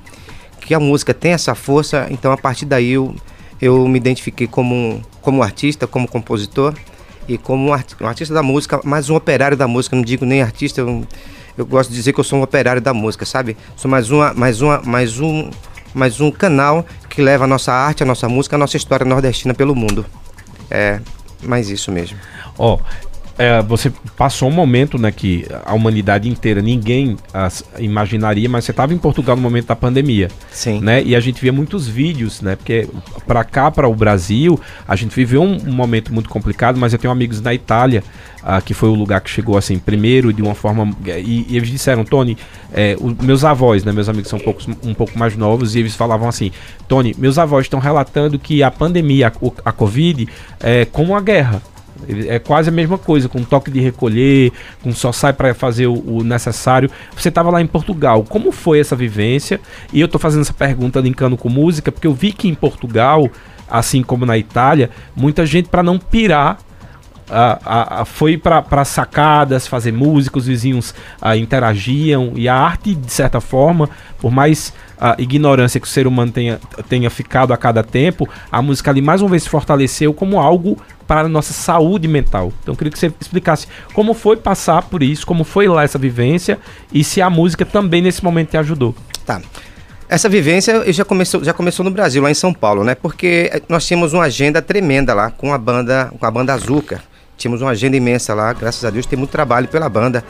que a música tem essa força, então a partir daí eu, eu me identifiquei como, como artista, como compositor e como um, arti- um artista da música, mais um operário da música, não digo nem artista, eu, eu gosto de dizer que eu sou um operário da música, sabe? Sou mais uma, mais uma, mais um, mais um canal que leva a nossa arte, a nossa música, a nossa história nordestina pelo mundo. É, mais isso mesmo. Ó, é, você passou um momento, né, que a humanidade inteira, ninguém as, imaginaria, mas você estava em Portugal no momento da pandemia. Sim. Né? E a gente via muitos vídeos, né? Porque para cá, para o Brasil, a gente viveu um, um momento muito complicado, mas eu tenho amigos na Itália, ah, que foi o lugar que chegou assim primeiro de uma forma. E, e eles disseram, Tony, é, os meus avós, né? Meus amigos são um pouco, um pouco mais novos, e eles falavam assim: Tony, meus avós estão relatando que a pandemia, a, a Covid, é como uma guerra. É quase a mesma coisa, com toque de recolher, com só sai para fazer o, o necessário. Você estava lá em Portugal, como foi essa vivência? E eu tô fazendo essa pergunta linkando com música, porque eu vi que em Portugal, assim como na Itália, muita gente para não pirar a- a- a- foi para sacadas, fazer música, os vizinhos ah, interagiam e a arte, de certa forma, por mais ah, ignorância que o ser humano tenha, tenha ficado a cada tempo, a música ali mais uma vez se fortaleceu como algo para a nossa saúde mental. Então eu queria que você explicasse como foi passar por isso, como foi lá essa vivência e se a música também nesse momento te ajudou. Tá. Essa vivência já começou, já começou no Brasil, lá em São Paulo, né? Porque eh, nós tínhamos uma agenda tremenda lá com a banda, com a banda Azuca. Tínhamos uma agenda imensa lá, graças a Deus, tem muito trabalho pela banda,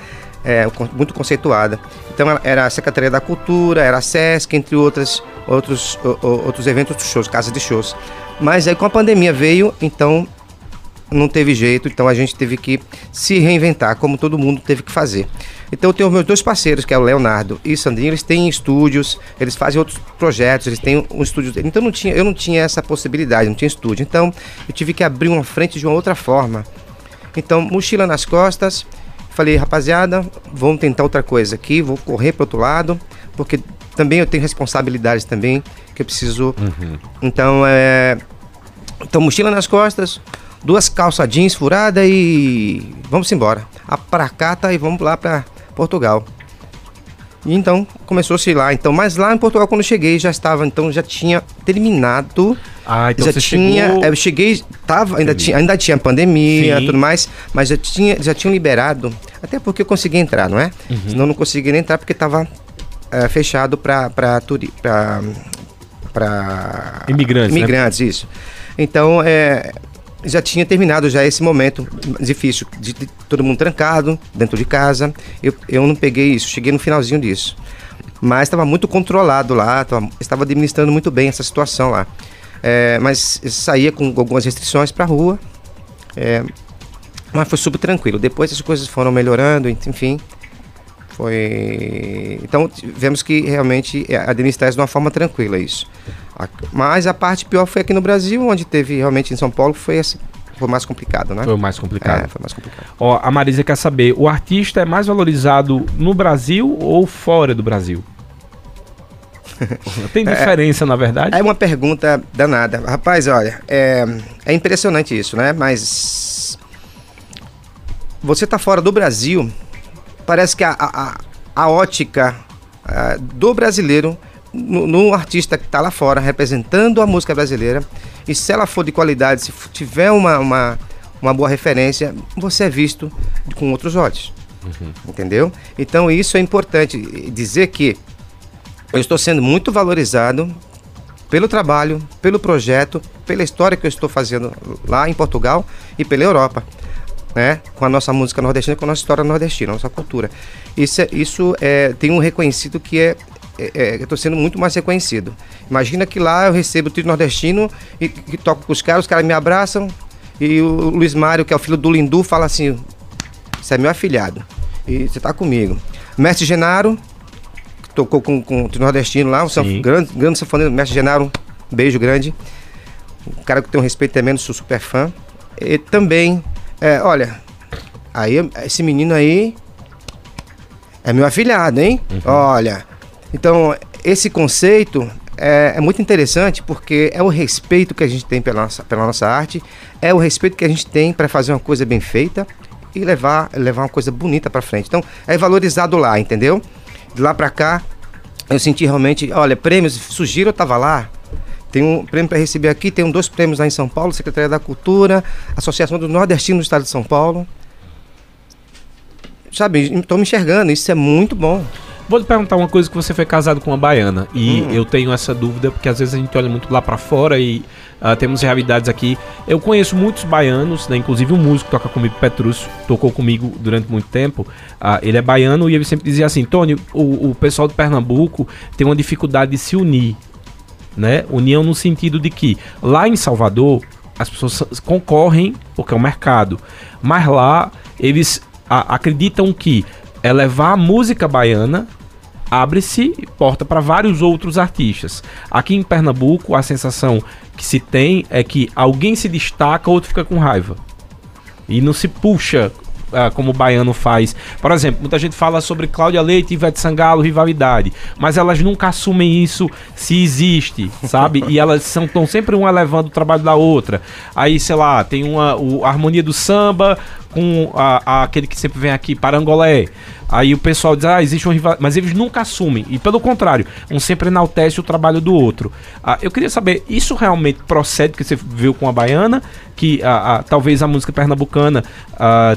é, muito conceituada. Então era a Secretaria da Cultura, era a SESC, entre outras, outros, outros eventos, shows, casas de shows. Mas aí com a pandemia veio, então não teve jeito, então a gente teve que se reinventar, como todo mundo teve que fazer. Então eu tenho meus dois parceiros, que é o Leonardo e o Sandrinho, eles têm estúdios, eles fazem outros projetos, eles têm um estúdio. Então não tinha, eu não tinha essa possibilidade, não tinha estúdio. Então eu tive que abrir uma frente de uma outra forma. Então, mochila nas costas, falei, rapaziada, vamos tentar outra coisa aqui, vou correr para outro lado, porque também eu tenho responsabilidades também que eu preciso. Uhum. Então, é, então mochila nas costas, duas calças jeans furadas e vamos embora. A pracata e vamos lá para Portugal. E então começou-se lá. Então, mas lá em Portugal quando eu cheguei já estava, então já tinha terminado. Ah, então já você tinha, chegou... eu cheguei, tava, ainda tinha, ainda tinha pandemia, Sim. tudo mais, mas já tinha, já tinham liberado, até porque eu consegui entrar, não é? Uhum. Senão eu não consegui nem entrar porque estava é, eh, fechado para para para imigrantes, imigrantes, né? isso. Então, é, já tinha terminado já esse momento difícil, de, de, todo mundo trancado, dentro de casa. Eu, eu não peguei isso, cheguei no finalzinho disso. Mas estava muito controlado lá, tava, estava administrando muito bem essa situação lá. É, mas saía com algumas restrições para a rua, é, mas foi super tranquilo. Depois as coisas foram melhorando, enfim. Foi. Então tivemos que realmente é, administrar isso de uma forma tranquila isso. Mas a parte pior foi aqui no Brasil, onde teve realmente em São Paulo, foi assim, foi mais complicado, né? Foi mais complicado. É, foi mais complicado. Ó, a Marisa quer saber, o artista é mais valorizado no Brasil ou fora do Brasil? Tem é, diferença, é, na verdade? É uma pergunta danada. Rapaz, olha, é, é impressionante isso, né? Mas você tá fora do Brasil, parece que a, a, a ótica a, do brasileiro no, no, artista que está lá fora representando a música brasileira e se ela for de qualidade, se tiver uma, uma, uma boa referência, você é visto com outros olhos. Uhum. Entendeu? Então isso é importante dizer que eu estou sendo muito valorizado pelo trabalho, pelo projeto, pela história que eu estou fazendo lá em Portugal e pela Europa né? Com a nossa música nordestina, com a nossa história nordestina, a nossa cultura. Isso, é, isso é, tem um reconhecido que é, é, é eu estou sendo muito mais reconhecido. Imagina que lá eu recebo o trio nordestino e que toco com os caras, os caras me abraçam e o Luiz Mário, que é o filho do Lindu, fala assim: Você é meu afilhado e você está comigo. Mestre Genaro, que tocou com, com o trio nordestino lá, um grande, grande sanfoneiro, Mestre Genaro, um beijo grande. Um cara que tem um respeito tremendo, sou super fã. E também é, olha, aí esse menino aí é meu afilhado, hein? Uhum. Olha, então esse conceito é, é, muito interessante porque é o respeito que a gente tem pela nossa, pela nossa arte, é o respeito que a gente tem para fazer uma coisa bem feita e levar, levar uma coisa bonita para frente. Então é valorizado lá, entendeu? De lá para cá eu senti realmente, olha, prêmios surgiram, eu tava lá, tem um prêmio para receber aqui, tem um, dois prêmios lá em São Paulo, Secretaria da Cultura, Associação do Nordestino do Estado de São Paulo. Sabe, estou me enxergando, isso é muito bom. Vou te perguntar uma coisa que você foi casado com uma baiana e hum. eu tenho essa dúvida porque às vezes a gente olha muito lá para fora e uh, temos realidades aqui. Eu conheço muitos baianos, né, inclusive um músico que toca comigo, Petrúcio, tocou comigo durante muito tempo. Uh, ele é baiano e ele sempre dizia assim: Tony, o, o pessoal de Pernambuco tem uma dificuldade de se unir né? União no sentido de que lá em Salvador as pessoas concorrem porque é um mercado, mas lá eles a, acreditam que elevar a música baiana abre-se porta para vários outros artistas. Aqui em Pernambuco, a sensação que se tem é que alguém se destaca, outro fica com raiva. E não se puxa uh, como o baiano faz. Por exemplo, muita gente fala sobre Cláudia Leite e Ivete Sangalo, rivalidade, mas elas nunca assumem isso se existe, sabe? e elas estão sempre uma levando o trabalho da outra. Aí, sei lá, tem uma o, a harmonia do samba com a, a, aquele que sempre vem aqui, Parangolé. Aí o pessoal diz, ah, existe um rival. Mas eles nunca assumem. E pelo contrário, um sempre enaltece o trabalho do outro. Ah, eu queria saber, isso realmente procede que você viu com a baiana? Que ah, ah, talvez a música pernambucana ah,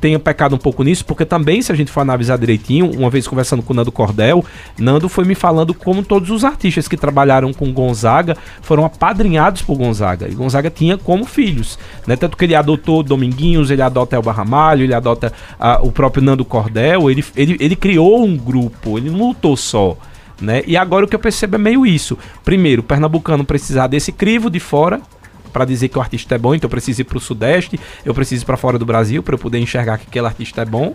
tenha pecado um pouco nisso, porque também, se a gente for analisar direitinho, uma vez conversando com o Nando Cordel, Nando foi me falando como todos os artistas que trabalharam com Gonzaga foram apadrinhados por Gonzaga. E Gonzaga tinha como filhos. Né? Tanto que ele adotou Dominguinhos, ele adota Elba Ramalho, ele adota ah, o próprio Nando Cordel ele, ele, ele criou um grupo, ele não lutou só. Né? E agora o que eu percebo é meio isso. Primeiro, o pernambucano precisar desse crivo de fora para dizer que o artista é bom, então eu preciso ir para o Sudeste, eu preciso ir para fora do Brasil para eu poder enxergar que aquele artista é bom.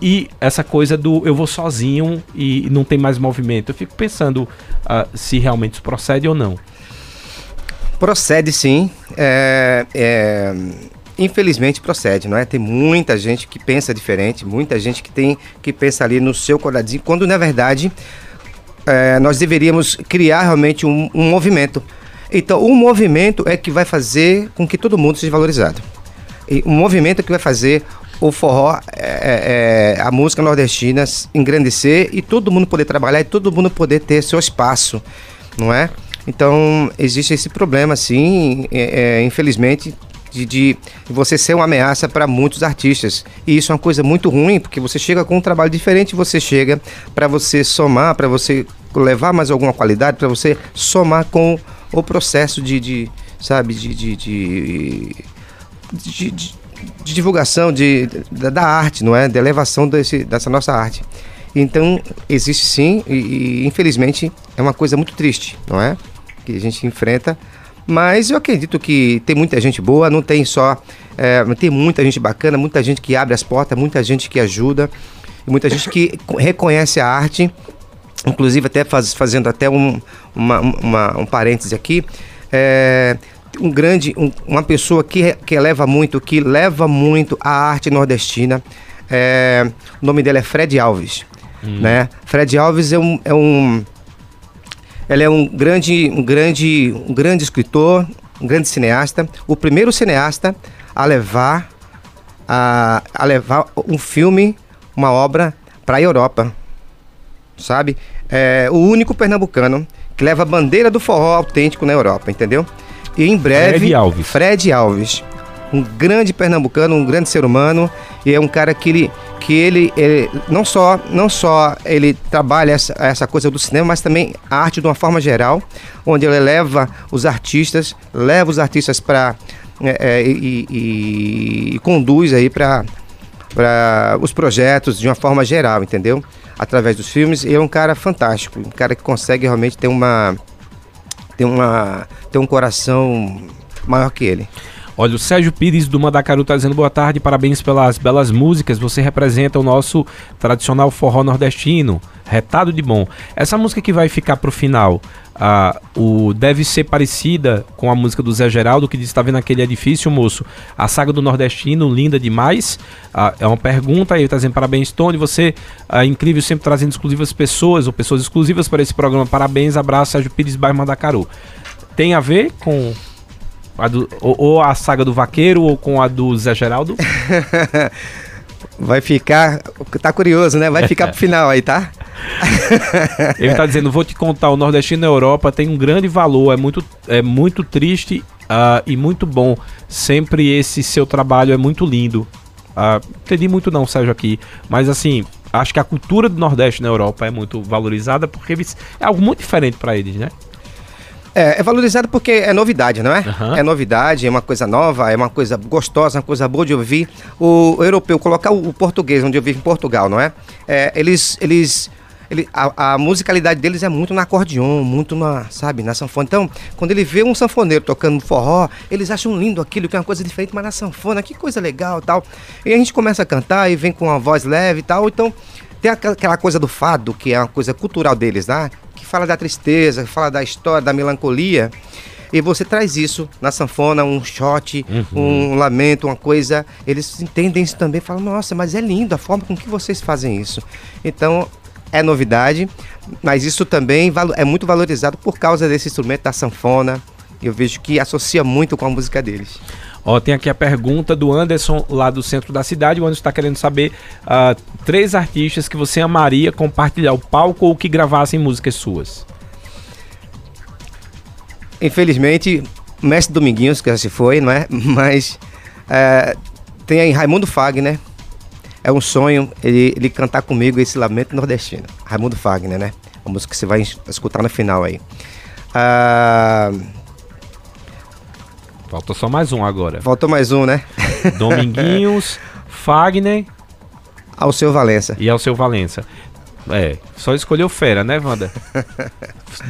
E essa coisa do eu vou sozinho e não tem mais movimento. Eu fico pensando uh, se realmente isso procede ou não. Procede sim. É, é, infelizmente procede, não é? Tem muita gente que pensa diferente, muita gente que tem que pensa ali no seu quadradinho, quando na verdade é, nós deveríamos criar realmente um, um movimento. Então, o movimento é que vai fazer com que todo mundo seja valorizado. E um movimento é que vai fazer o forró, é, é, a música nordestina engrandecer e todo mundo poder trabalhar e todo mundo poder ter seu espaço, não é? Então, existe esse problema, sim, é, infelizmente, de, de, você ser uma ameaça para muitos artistas. E isso é uma coisa muito ruim, porque você chega com um trabalho diferente, você chega para você somar, para você levar mais alguma qualidade, para você somar com o processo de, de sabe, de, de, de, de, de divulgação de, da, da, arte, não é? Da elevação desse, dessa nossa arte. Então, existe sim, e, e infelizmente é uma coisa muito triste, não é? que a gente enfrenta. Mas eu acredito que tem muita gente boa, não tem só. É, tem muita gente bacana, muita gente que abre as portas, muita gente que ajuda, muita gente que reconhece a arte. Inclusive, até faz, fazendo até um, uma, uma, um parêntese aqui. É, um grande, um, uma pessoa que, que eleva muito, que leva muito a arte nordestina. É, o nome dele é Fred Alves. Hum. Né? Fred Alves é um, é um ele é um grande, um grande, um grande escritor, um grande cineasta, o primeiro cineasta a levar a, a levar um filme, uma obra para a Europa, sabe? É o único pernambucano que leva a bandeira do forró autêntico na Europa, entendeu? E em breve, Fred Alves. Fred Alves, um grande pernambucano, um grande ser humano, e é um cara que ele que ele, ele, não só não só ele trabalha essa, essa coisa do cinema, mas também a arte de uma forma geral, onde ele leva os artistas, leva os artistas para é, é, e, e, e, conduz aí para os projetos de uma forma geral, entendeu? Através dos filmes, ele é um cara fantástico, um cara que consegue realmente ter uma ter uma ter um coração maior que ele. Olha, o Sérgio Pires do Mandacaru está dizendo boa tarde, parabéns pelas belas músicas. Você representa o nosso tradicional forró nordestino. Retado de bom. Essa música que vai ficar pro final, uh, o, deve ser parecida com a música do Zé Geraldo, que diz está vendo aquele edifício, moço. A saga do nordestino, linda demais. Uh, é uma pergunta, ele está dizendo parabéns, Tony. Você é uh, incrível, sempre trazendo exclusivas pessoas, ou pessoas exclusivas para esse programa. Parabéns, abraço, Sérgio Pires, bairro Mandacaru. Tem a ver com a do, ou, ou, a saga do vaqueiro ou com a do Zé Geraldo? Vai ficar. Tá curioso, né? Vai ficar pro final aí, tá? Ele tá dizendo, vou te contar, o nordestino na Europa tem um grande valor, é muito, é muito triste uh, e muito bom. Sempre esse seu trabalho é muito lindo. Uh, entendi muito não, Sérgio, aqui. Mas assim, acho que a cultura do Nordeste na Europa é muito valorizada porque é algo muito diferente para eles, né? É, é valorizado porque é novidade, não é? Uhum. É novidade, é uma coisa nova, é uma coisa gostosa, uma coisa boa de ouvir. O, o europeu, colocar o, o, português, onde eu vivo em Portugal, não é? é eles, eles ele, a, a, musicalidade deles é muito no acordeon, muito na, sabe, na sanfona. Então, quando ele vê um sanfoneiro tocando forró, eles acham lindo aquilo, que é uma coisa diferente, mas na sanfona, que coisa legal tal. E a gente começa a cantar e vem com uma voz leve e tal. Então, tem aquela coisa do fado, que é uma coisa cultural deles, né? Que fala da tristeza, que fala da história, da melancolia. E você traz isso na sanfona, um shot, uhum. um lamento, uma coisa. Eles entendem isso também, falam, nossa, mas é lindo a forma com que vocês fazem isso. Então, é novidade, mas isso também é muito valorizado por causa desse instrumento da sanfona. Eu vejo que associa muito com a música deles. Ó, tem aqui a pergunta do Anderson, lá do centro da cidade. O Anderson está querendo saber uh, três artistas que você amaria compartilhar o palco ou que gravassem músicas suas. Infelizmente, Mestre Dominguinhos, que já se foi, não é? Mas é, tem aí Raimundo Fagner. É um sonho ele, ele cantar comigo esse Lamento Nordestino. Raimundo Fagner, né? A música que você vai escutar no final aí. Uh, Faltou só mais um agora. Faltou mais um, né? Dominguinhos, Fagner. Ao seu Valença. E ao seu Valença. É, só escolheu fera, né, Wanda?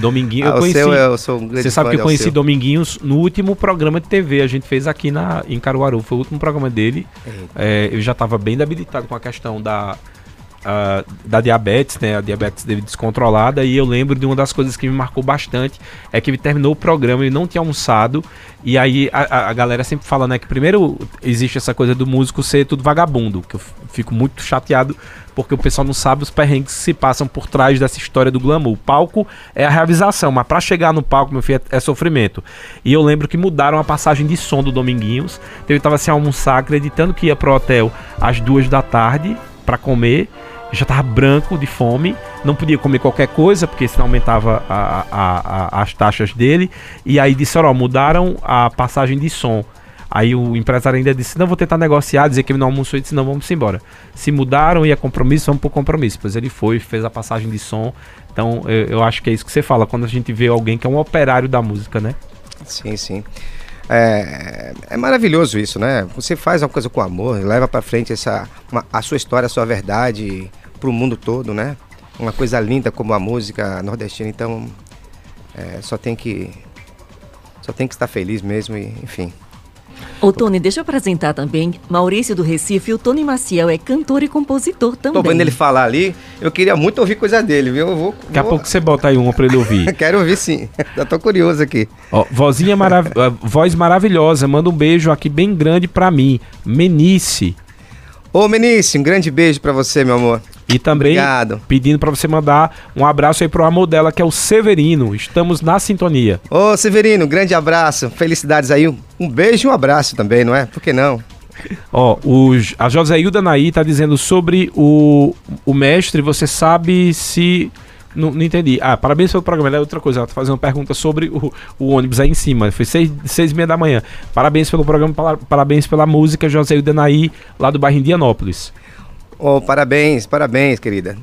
Dominguinho, eu Ah, o conheci. seu, eu sou um grande Você sabe que eu de conheci. Dominguinhos no último programa de TV. A gente fez aqui na, em Caruaru. Foi o último programa dele. É, eu já estava bem debilitado com a questão da, da diabetes, né? A diabetes dele descontrolada. E eu lembro de uma das coisas que me marcou bastante é que ele terminou o programa, ele não tinha almoçado. E aí a, a- galera sempre fala, né? Que primeiro existe essa coisa do músico ser tudo vagabundo. Que eu fico muito chateado porque o pessoal não sabe os perrengues que se passam por trás dessa história do glamour. O palco é a realização, mas pra chegar no palco, meu filho, é, é sofrimento. E eu lembro que mudaram a passagem de som do Dominguinhos. Então ele tava sem almoçar, acreditando que ia pro hotel às duas da tarde pra comer. Já tava branco de fome, não podia comer qualquer coisa, porque senão aumentava a- a- a- as taxas dele. E aí disseram, ó, mudaram a passagem de som. Aí o empresário ainda disse: Não, vou tentar negociar, dizer que ele não almoçou e disse: Não, vamos embora. Se mudaram e é compromisso, vamos pro compromisso. Pois ele foi, fez a passagem de som. Então eu, eu acho que é isso que você fala quando a gente vê alguém que é um operário da música, né? Sim, sim. É, é maravilhoso isso, né? Você faz uma coisa com amor, leva pra frente essa, uma- a sua história, a sua verdade pro mundo todo, né? Uma coisa linda como a música nordestina, então é, só tem que só tem que estar feliz mesmo e enfim. Ô, Tony, deixa eu apresentar também Maurício do Recife e o Tony Maciel é cantor e compositor também. Tô vendo ele falar ali, eu queria muito ouvir coisa dele, viu? Eu vou, Daqui a vou- pouco você bota aí uma pra ele ouvir. Quero ouvir sim. Já tô curioso aqui. Ó, vozinha marav ah, voz maravilhosa, manda um beijo aqui bem grande pra mim. Menice. Ô, Menice, um grande beijo pra você, meu amor. E também Obrigado. pedindo pra você mandar um abraço aí pro amor dela, que é o Severino. Estamos na sintonia. Ô, Severino, grande abraço. Felicidades aí. Um beijo e um abraço também, não é? Por que não? Ó, o, J- a Joséilda Naí tá dizendo sobre o, o mestre, você sabe se. Não, não entendi. Ah, parabéns pelo programa. Ela é outra coisa. Ela tá fazendo uma pergunta sobre o, o ônibus aí em cima. Foi seis, seis e meia da manhã. Parabéns pelo programa, parabéns pela música, Joséilda Naí, lá do bairro Indianópolis. Ô, parabéns, parabéns, querida.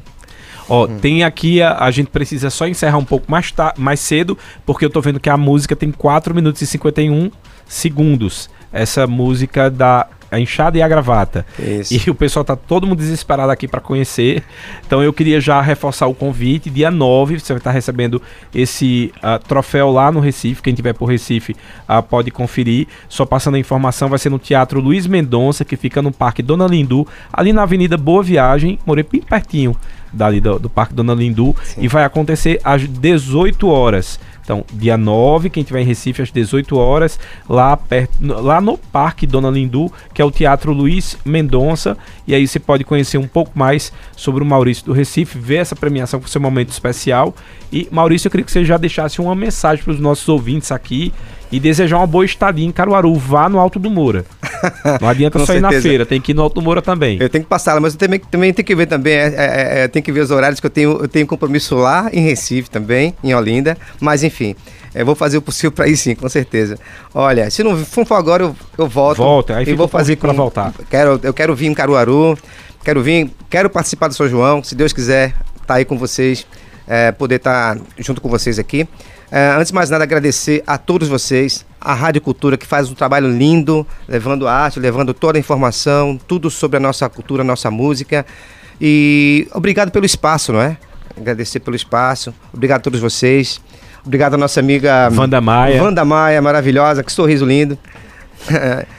Ó, tem aqui, a, a gente precisa só encerrar um pouco mais, ta- mais cedo, porque eu tô vendo que a música tem 4 minutos e 51 segundos. Essa música da A Enxada e a Gravata. Isso. E o pessoal tá todo mundo desesperado aqui para conhecer. Então eu queria já reforçar o convite. Dia 9, você vai estar recebendo esse ah, troféu lá no Recife. Quem tiver por Recife ah, pode conferir. Só passando a informação, vai ser no Teatro Luiz Mendonça, que fica no Parque Dona Lindu, ali na Avenida Boa Viagem. Morei bem pertinho dali do, do Parque Dona Lindu. E vai acontecer às 18 horas. Então, dia 9, quem tiver em Recife, às 18 horas, lá, perto, lá no Parque Dona Lindu, que é o Teatro Luiz Mendonça. E aí você pode conhecer um pouco mais sobre o Maurício do Recife, ver essa premiação com seu momento especial. E, Maurício, eu queria que você já deixasse uma mensagem para os nossos ouvintes aqui e desejar uma boa estadia em Caruaru. Vá no Alto do Moura. Não adianta só ir na feira, tem que ir no Alto do Moura também. Eu tenho que passar lá, mas eu também, também tenho que ver também, é, é, é, tem que ver os horários que eu tenho, eu tenho compromisso lá em Recife também, em Olinda, mas enfim, eu vou fazer o possível para ir sim, com certeza. Olha, se não for agora, eu, eu volto. Volta, aí e fica vou fazer pra voltar. Quero, eu quero vir em Caruaru, quero vir, quero participar do São João, se Deus quiser, tá aí com vocês, é, poder estar junto com vocês aqui. É, antes de mais nada, agradecer a todos vocês, a Rádio Cultura, que faz um trabalho lindo, levando arte, levando toda a informação, tudo sobre a nossa cultura, a nossa música. E obrigado pelo espaço, não é? Agradecer pelo espaço. Obrigado a todos vocês. Obrigado à nossa amiga Wanda Maia. Wanda Maia, maravilhosa, que sorriso lindo.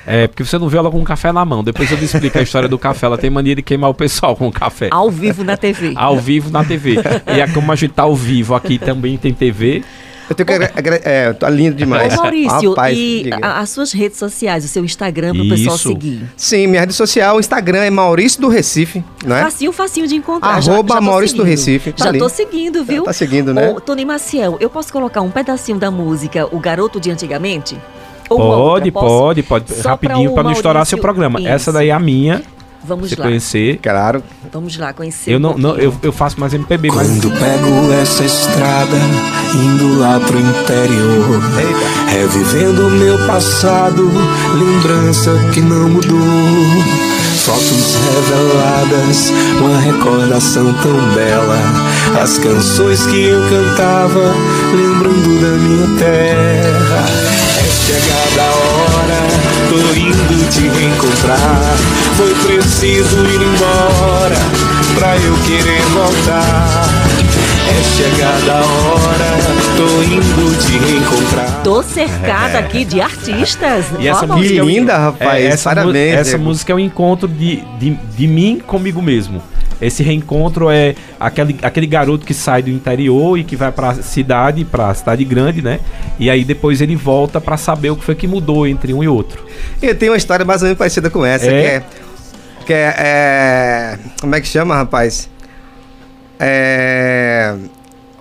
É, porque você não vê ela com um café na mão. Depois eu lhe explico a história do café. Ela tem mania de queimar o pessoal com o café. Ao vivo na TV. Ao vivo na TV. E é como a gente tá ao vivo aqui também tem TV. Eu tenho que agra- agra- é, tá lindo demais. Ô Maurício, Rapaz, e a- as suas redes sociais, o seu Instagram para o pessoal seguir. Sim, minha rede social, o Instagram é Maurício do Recife, não é? Facinho, facinho de encontrar. Arroba tô Maurício do seguindo. Recife, tá já ali. tô seguindo, viu? Tá seguindo, né? Ô, Tony Maciel, eu posso colocar um pedacinho da música O Garoto de Antigamente? Ou Pode, outra, pode, pode. Só Rapidinho o pra não estourar Maurício- seu programa. Isso. Essa daí é a minha. Vamos Você lá. conhecer. Claro. Vamos lá, conhecer Eu um não, não pouquinho. eu, eu faço mais MPB, mas Quando pego essa estrada, indo lá pro interior, revivendo o meu passado, lembrança que não mudou. Fotos reveladas, uma recordação tão bela. As canções que eu cantava, lembrando da minha terra. É chegada a hora, tô indo te reencontrar. Foi preciso ir embora pra eu querer voltar. É chegada a hora, tô indo te reencontrar. Tô cercada aqui de artistas. E essa música Que é o- linda, rapaz. essa, mu- Parabéns. essa música é um encontro de, de, de mim comigo mesmo. Esse reencontro é aquele, aquele garoto que sai do interior e que vai pra cidade, pra cidade grande, né? E aí depois ele volta pra saber o que foi que mudou entre um e outro. Eu tenho uma história mais ou menos parecida com essa, É? que é. Que é, é- Como é que chama, rapaz? É.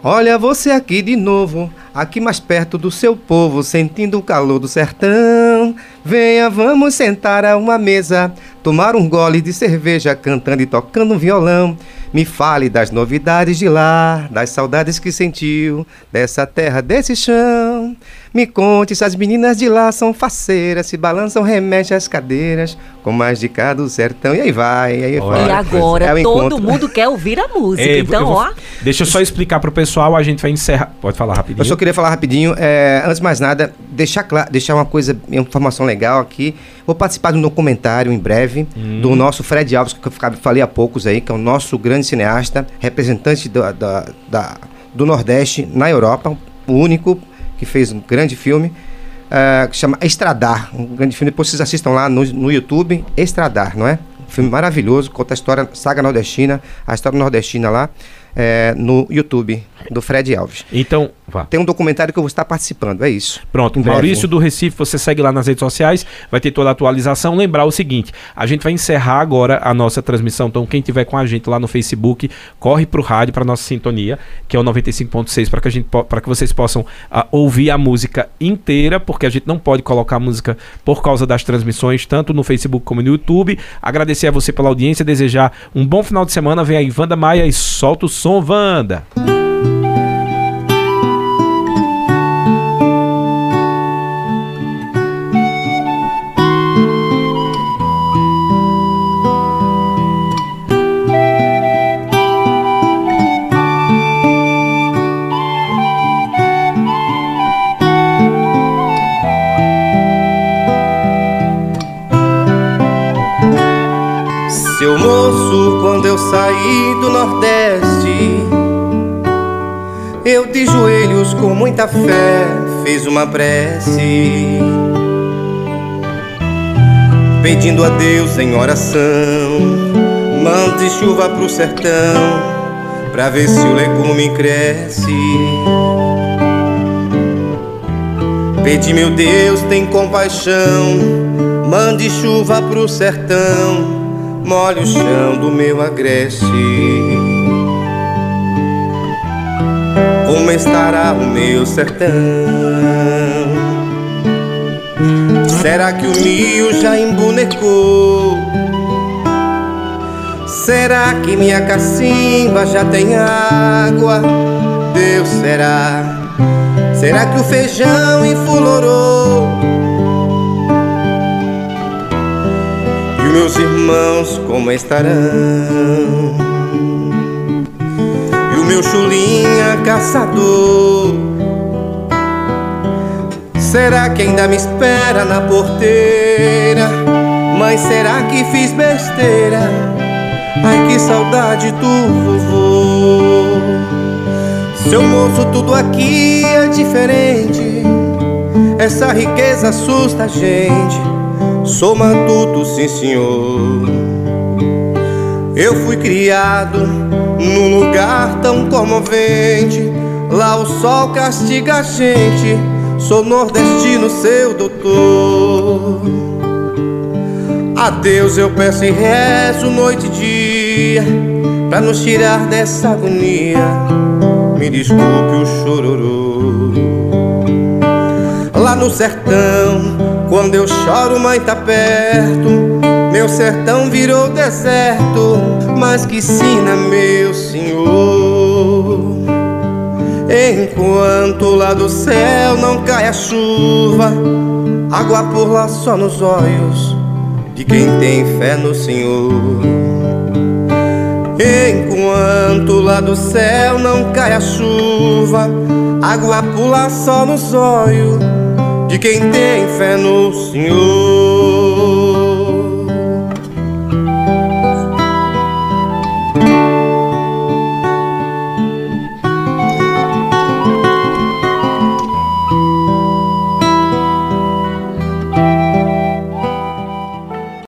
Olha você aqui de novo, aqui mais perto do seu povo, sentindo o calor do sertão. Venha, vamos sentar a uma mesa, tomar um gole de cerveja, cantando e tocando um violão. Me fale das novidades de lá, das saudades que sentiu, dessa terra, desse chão. Me conte se as meninas de lá são faceiras, se balançam, remexem as cadeiras, com mais de cá do sertão. E aí vai, e aí Olha, vai. E agora É o todo encontro. mundo quer ouvir a música. É, então, eu vou- ó. Deixa eu só explicar pro pessoal, a gente vai encerrar. Pode falar rapidinho. Eu só queria falar rapidinho, é, antes de mais nada, deixar, claro, deixar uma coisa, uma informação legal aqui. Vou participar de um documentário em breve Hum. do nosso Fred Alves, que eu falei há poucos aí, que é o nosso grande cineasta, representante da- da- da- do Nordeste na Europa, o único que fez um grande filme. é, que chama Estradar, um grande filme, depois vocês assistam lá no, no YouTube, Estradar, não é? Um filme maravilhoso, conta a história, saga nordestina, a história nordestina lá, é, no YouTube, do Fred Alves. Então, vá. Tem um documentário que eu vou estar participando, é isso. Pronto. Maurício do Recife, você segue lá nas redes sociais, vai ter toda a atualização. Lembrar o seguinte: a gente vai encerrar agora a nossa transmissão. Então, quem tiver com a gente lá no Facebook, corre pro rádio, pra nossa sintonia, que é o 95.6, para que a gente para que vocês possam ah, ouvir a música inteira, porque a gente não pode colocar a música por causa das transmissões, tanto no Facebook como no YouTube. Agradecer a você pela audiência, desejar um bom final de semana. Vem aí, Wanda Maia e solta o som, Wanda. Saí do Nordeste, eu de joelhos com muita fé fiz uma prece, pedindo a Deus em oração, mande chuva pro sertão, pra ver se o legume cresce. Pedi, meu Deus, tem compaixão, mande chuva pro sertão molhe o chão do meu agreste. Como estará o meu sertão? Será que o rio já embonecou? Será que minha cacimba já tem água? Deus será? Será que o feijão enflorou? Meus irmãos como estarão? E o meu chulinha caçador Será que ainda me espera na porteira? Mas será que fiz besteira? Ai que saudade do vovô Seu moço, tudo aqui é diferente Essa riqueza assusta a gente Soma tudo, sim senhor. Eu fui criado num lugar tão comovente. Lá o sol castiga a gente. Sou nordestino, seu doutor. A Deus eu peço e rezo noite e dia pra nos tirar dessa agonia. Me desculpe o chororô. Lá no sertão, quando eu choro, mãe tá perto. Meu sertão virou deserto, mas que sina, meu senhor. Enquanto lá do céu não cai a chuva, água por lá só nos olhos de quem tem fé no Senhor. Enquanto lá do céu não cai a chuva, água pula só nos olhos de quem tem fé no Senhor.